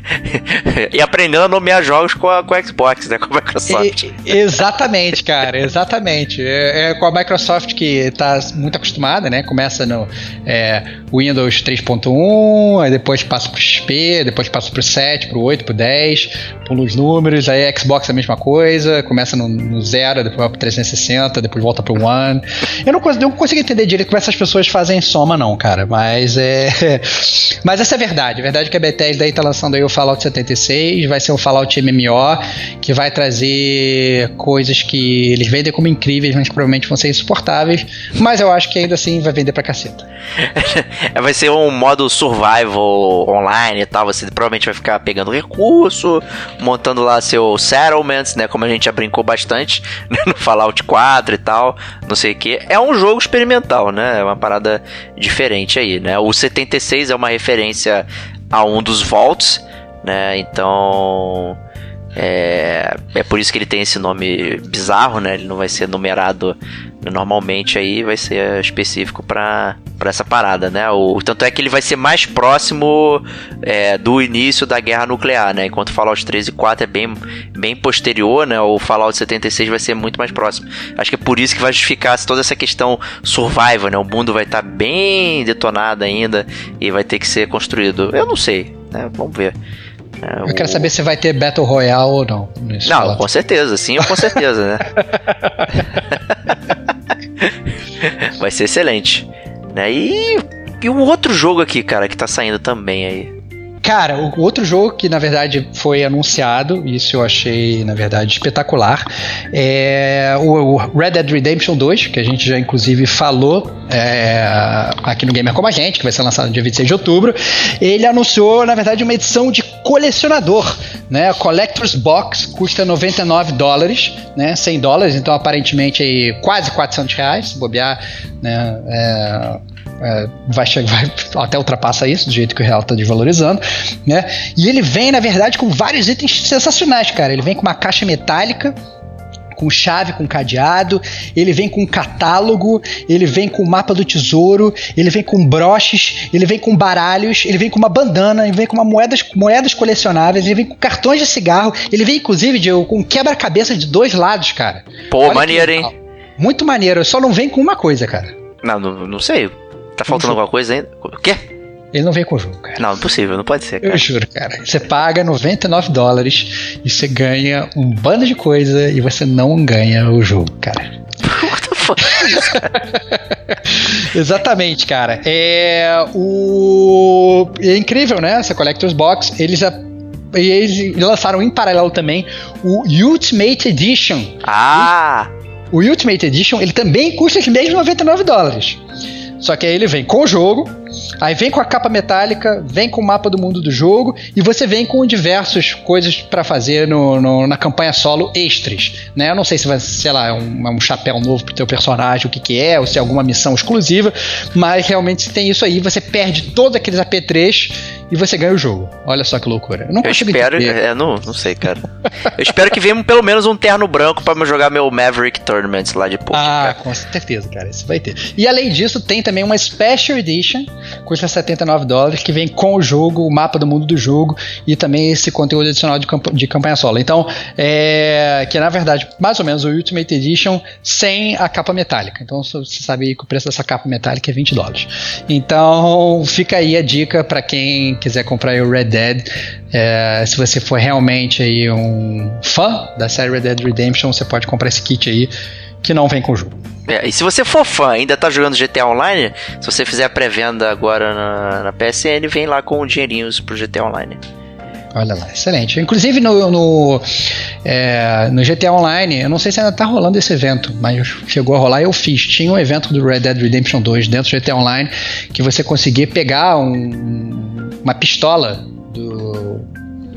e aprendendo a nomear jogos com a, com a Xbox, né? Com a Microsoft. E, exatamente, cara, exatamente. É, é, com a Microsoft que tá muito acostumada, né? Começa no é, Windows 3.1, aí depois passa pro XP, depois passa pro 7, pro 8, pro 10, pula os números, aí a Xbox é a mesma coisa, começa no, no zero, depois vai pro 360, depois volta pro One. Eu não, não consigo entender direito como essas pessoas fazem soma, não, cara. Mas é. Mas essa é a verdade. A verdade é que a Bethesda aí tá lançando aí o Fallout 76, vai ser um Fallout MMO, que vai trazer coisas que eles vendem como incríveis, mas provavelmente vão ser insuportáveis. Mas eu acho que ainda assim vai vender pra caceta. vai ser um modo survival online e tal. Você provavelmente vai ficar pegando recurso, montando lá seu settlements, né? Como a gente já brincou bastante né, no Fallout 4 e tal. Não sei o que. É um jogo experimental, né? É uma parada diferente aí, né? O 76 é uma referência a um dos Vaults, né? Então é, é por isso que ele tem esse nome bizarro, né? Ele não vai ser numerado normalmente aí, vai ser específico para essa parada, né? O, tanto é que ele vai ser mais próximo é, do início da guerra nuclear, né? Enquanto o Fallout 3 e 4 é bem, bem posterior, né? O Fallout 76 vai ser muito mais próximo. Acho que é por isso que vai justificar toda essa questão survival, né? O mundo vai estar tá bem detonado ainda e vai ter que ser construído. Eu não sei, né? Vamos ver. É, eu quero saber se vai ter Battle Royale ou não. Não, com certeza, sim com certeza, né? vai ser excelente. Né? E, e um outro jogo aqui, cara, que tá saindo também aí. Cara, o outro jogo que na verdade foi anunciado, isso eu achei na verdade espetacular, é o Red Dead Redemption 2, que a gente já inclusive falou é, aqui no Gamer Como a Gente, que vai ser lançado no dia 26 de outubro. Ele anunciou na verdade uma edição de colecionador, né? A Collector's Box custa 99 dólares, né? 100 dólares, então aparentemente aí quase 400 reais, se bobear, né? É, é, vai, chegar, vai até ultrapassa isso, do jeito que o real está desvalorizando, né? E ele vem, na verdade, com vários itens sensacionais, cara. Ele vem com uma caixa metálica, com chave, com cadeado, ele vem com catálogo, ele vem com mapa do tesouro, ele vem com broches, ele vem com baralhos, ele vem com uma bandana, ele vem com uma moedas, moedas colecionáveis, ele vem com cartões de cigarro, ele vem inclusive de, com quebra-cabeça de dois lados, cara. Pô, Olha maneiro, hein? Muito maneiro, só não vem com uma coisa, cara. Não, não, não sei. Tá faltando alguma coisa ainda? O quê? Ele não vem com o jogo, cara. Não, impossível, não pode ser. Cara. Eu juro, cara. Você paga 99 dólares e você ganha um bando de coisa e você não ganha o jogo, cara. What the fuck é isso, cara? Exatamente, cara. É o é incrível, né? Essa Collector's Box, eles a... e eles lançaram em paralelo também o Ultimate Edition. Ah! O Ultimate Edition, ele também custa os mesmos 99 dólares. Só que aí ele vem com o jogo, aí vem com a capa metálica, vem com o mapa do mundo do jogo e você vem com diversas coisas para fazer no, no, na campanha solo extras, né? Eu não sei se vai, sei lá, um, um chapéu novo pro teu personagem, o que que é, ou se é alguma missão exclusiva, mas realmente se tem isso aí, você perde todos aqueles AP3 e você ganha o jogo. Olha só que loucura. Eu não Eu espero. entender. É, não, não sei, cara. Eu espero que venha pelo menos um terno branco pra eu jogar meu Maverick Tournament lá de pouco. Ah, com certeza, cara. Isso vai ter. E além disso, tem também uma Special Edition, custa 79 dólares, que vem com o jogo, o mapa do mundo do jogo e também esse conteúdo adicional de, camp- de campanha solo. Então, é. Que na verdade, mais ou menos o Ultimate Edition sem a capa metálica. Então, você sabe que o preço dessa capa metálica é 20 dólares. Então, fica aí a dica para quem quiser comprar o Red Dead. É, se você for realmente aí um fã da série Red Dead Redemption, você pode comprar esse kit aí que não vem com o jogo. É, e se você for fã, ainda tá jogando GTA Online, se você fizer a pré-venda agora na, na PSN, vem lá com dinheirinhos pro GTA Online. Olha lá, excelente. Inclusive no, no, é, no GTA Online, eu não sei se ainda tá rolando esse evento, mas chegou a rolar eu fiz. Tinha um evento do Red Dead Redemption 2 dentro do GTA Online que você conseguia pegar um- uma pistola do,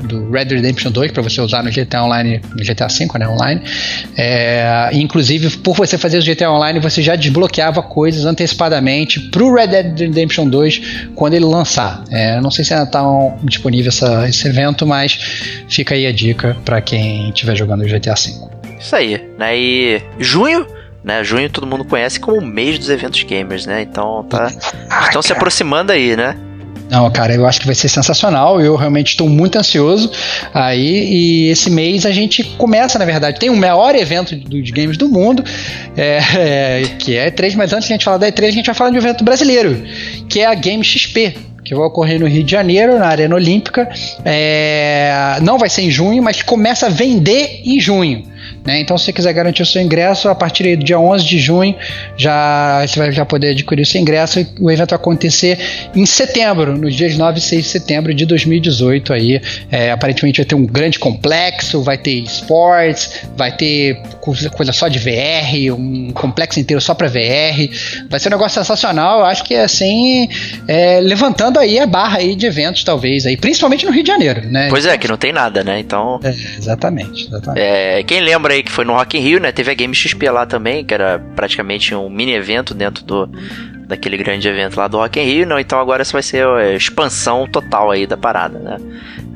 do Red Dead Redemption 2 para você usar no GTA Online, no GTA V, né, online. É, inclusive, por você fazer o GTA Online, você já desbloqueava coisas antecipadamente pro Red Dead Redemption 2 quando ele lançar. É, não sei se ainda está disponível essa- esse evento, mas fica aí a dica para quem estiver jogando o GTA V. Isso aí, né? E junho, né? Junho todo mundo conhece como o mês dos eventos gamers, né? Então tá. Estão se cara. aproximando aí, né? Não, cara, eu acho que vai ser sensacional. Eu realmente estou muito ansioso aí. E esse mês a gente começa, na verdade, tem o maior evento dos games do mundo, é, é, que é a E3, mas antes de a gente falar da E3, a gente vai falar de um evento brasileiro, que é a Game XP. Que vai ocorrer no Rio de Janeiro, na Arena Olímpica. É, não vai ser em junho, mas começa a vender em junho. Né? Então, se você quiser garantir o seu ingresso, a partir do dia 11 de junho, já você vai já poder adquirir o seu ingresso. E o evento vai acontecer em setembro, nos dias 9 e 6 de setembro de 2018. Aí, É, aparentemente vai ter um grande complexo, vai ter esportes, vai ter coisa, coisa só de VR, um complexo inteiro só para VR. Vai ser um negócio sensacional. Eu acho que assim, é, levantando aí a barra aí de eventos, talvez, aí, principalmente no Rio de Janeiro, né? Pois é, que não tem nada, né? Então. É, exatamente, exatamente. É, quem lembra aí que foi no Rock in Rio, né? Teve a Game XP lá também, que era praticamente um mini evento dentro do daquele grande evento lá do Rock in Rio, não? Então agora isso vai ser a expansão total aí da parada, né?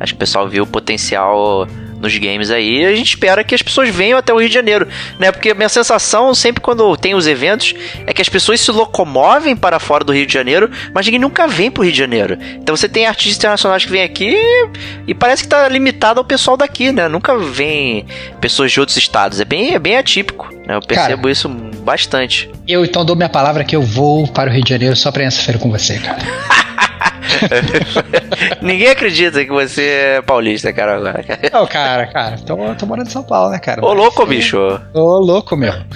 Acho que o pessoal viu o potencial nos games aí e a gente espera que as pessoas venham até o Rio de Janeiro, né? Porque a minha sensação sempre quando tem os eventos é que as pessoas se locomovem para fora do Rio de Janeiro, mas ninguém nunca vem pro Rio de Janeiro. Então você tem artistas internacionais que vêm aqui e parece que tá limitado ao pessoal daqui, né? Nunca vem pessoas de outros estados. É bem, é bem atípico, né? Eu percebo Cara. isso bastante. Eu então dou minha palavra que eu vou para o Rio de Janeiro só para ir essa feira com você, cara. Ninguém acredita que você é paulista, cara, agora. Não, cara, cara, tô, tô morando em São Paulo, né, cara? Ô, louco, bicho. Ô, louco, meu.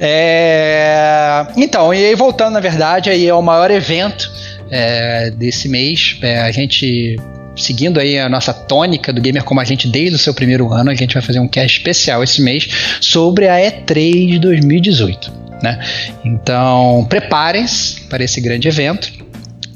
É, Então, e aí voltando, na verdade, aí é o maior evento é, desse mês. É, a gente, seguindo aí a nossa tônica do Gamer Como a Gente desde o seu primeiro ano, a gente vai fazer um cast especial esse mês sobre a E3 de 2018. Né? Então, preparem-se para esse grande evento.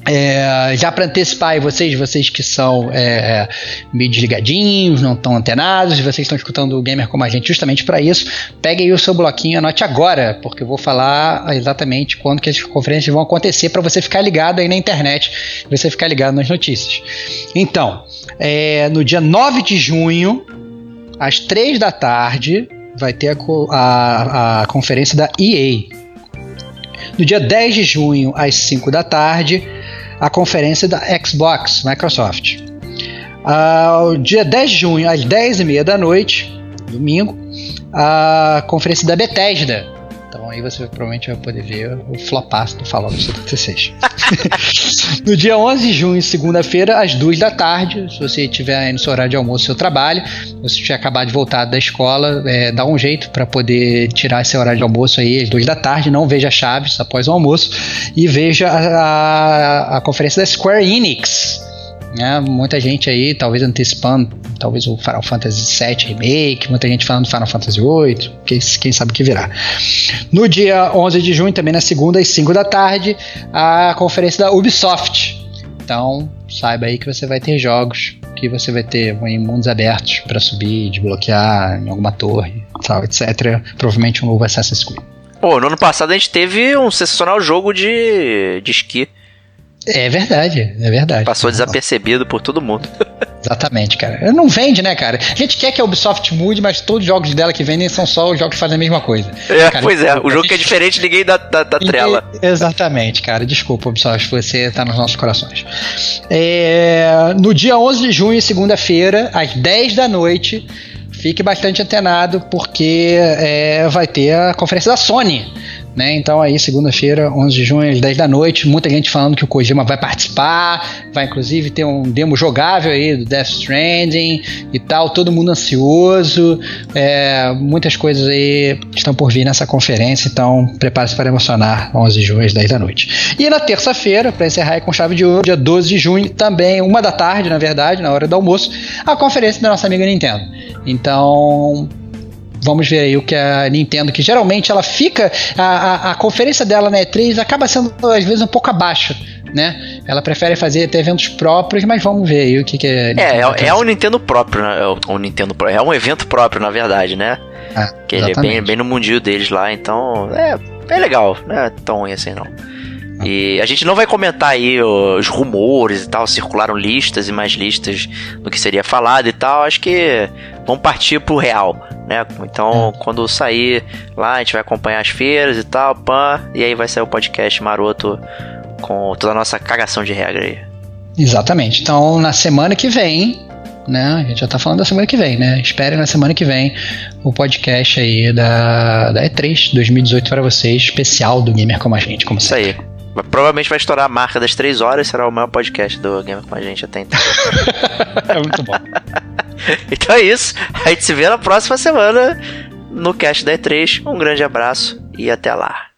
É, já para antecipar vocês, vocês que são é, meio desligadinhos, não estão antenados, vocês estão escutando o Gamer como a gente justamente para isso, pegue aí o seu bloquinho, anote agora, porque eu vou falar exatamente quando que as conferências vão acontecer para você ficar ligado aí na internet, você ficar ligado nas notícias. Então, é, no dia 9 de junho, às 3 da tarde, vai ter a, a- a conferência da EA. No dia 10 de junho, às 5 da tarde, a conferência da Xbox, Microsoft. Ao dia 10 de junho, às 10h30 da noite, domingo, a conferência da Bethesda. Então aí você provavelmente vai poder ver o flopaço do Fallout 76. No dia 11 de junho, segunda-feira, às 2 da tarde, se você tiver no seu horário de almoço, seu trabalho, se você tiver acabado de voltar da escola, é, dá um jeito para poder tirar esse horário de almoço aí às 2 da tarde, não veja Chaves após o almoço e veja a, a, a conferência da Square Enix, né? Muita gente aí, talvez antecipando, talvez o Final Fantasy VII Remake, muita gente falando do Final Fantasy VIII, quem, quem sabe o que virá. No dia 11 de junho, também na segunda às 5 da tarde, a conferência da Ubisoft. Então, saiba aí que você vai ter jogos que você vai ter em mundos abertos para subir, desbloquear em alguma torre, tal, etc. Provavelmente um novo Assassin's Creed. Pô, no ano passado a gente teve um sensacional jogo de, de esqui. É verdade, é verdade. Passou desapercebido por todo mundo. Exatamente, cara. Não vende, né, cara? A gente quer que a Ubisoft mude, mas todos os jogos dela que vendem são só os jogos que fazem a mesma coisa. É, cara, pois é. O jogo gente... que é diferente, ninguém dá, dá, dá trela. Exatamente, cara. Desculpa, Ubisoft, você tá nos nossos corações. É... No dia 11 de junho, segunda-feira, às 10 da noite, fique bastante antenado, porque é, vai ter a conferência da Sony né? Então aí, segunda-feira, 11 de junho, às 10 da noite, muita gente falando que o Kojima vai participar, vai inclusive ter um demo jogável aí do Death Stranding e tal, todo mundo ansioso, é, muitas coisas aí estão por vir nessa conferência, então prepare-se para emocionar, 11 de junho, às 10 da noite. E na terça-feira, para encerrar com chave de ouro, dia 12 de junho, também, uma da tarde, na verdade, na hora do almoço, a conferência da nossa amiga Nintendo. Então, vamos ver aí o que a Nintendo, que geralmente ela fica, a, a, a, conferência dela na E3 acaba sendo às vezes um pouco abaixo, né? Ela prefere fazer até eventos próprios, mas vamos ver aí o que, que é. É, é, é um Nintendo próprio, né? É um Nintendo é um evento próprio, na verdade, né? Ah, que ele é bem, bem no mundinho deles lá, então é bem legal, não é tão ruim assim não. E a gente não vai comentar aí os rumores e tal, circularam listas e mais listas do que seria falado e tal. Acho que vamos partir pro real, né? Então, é. quando sair lá, a gente vai acompanhar as feiras e tal, pã, e aí vai sair o podcast maroto com toda a nossa cagação de regra aí. Exatamente. Então, na semana que vem, né? A gente já tá falando da semana que vem, né? Espere na semana que vem o podcast aí da, da E3 2018 para vocês, especial do Gamer Como a Gente, como Isso sempre. aí. Provavelmente vai estourar a marca das três horas, será o maior podcast do Gamer com a gente até então. é muito bom. então é isso. A gente se vê na próxima semana no cast da E3. Um grande abraço e até lá.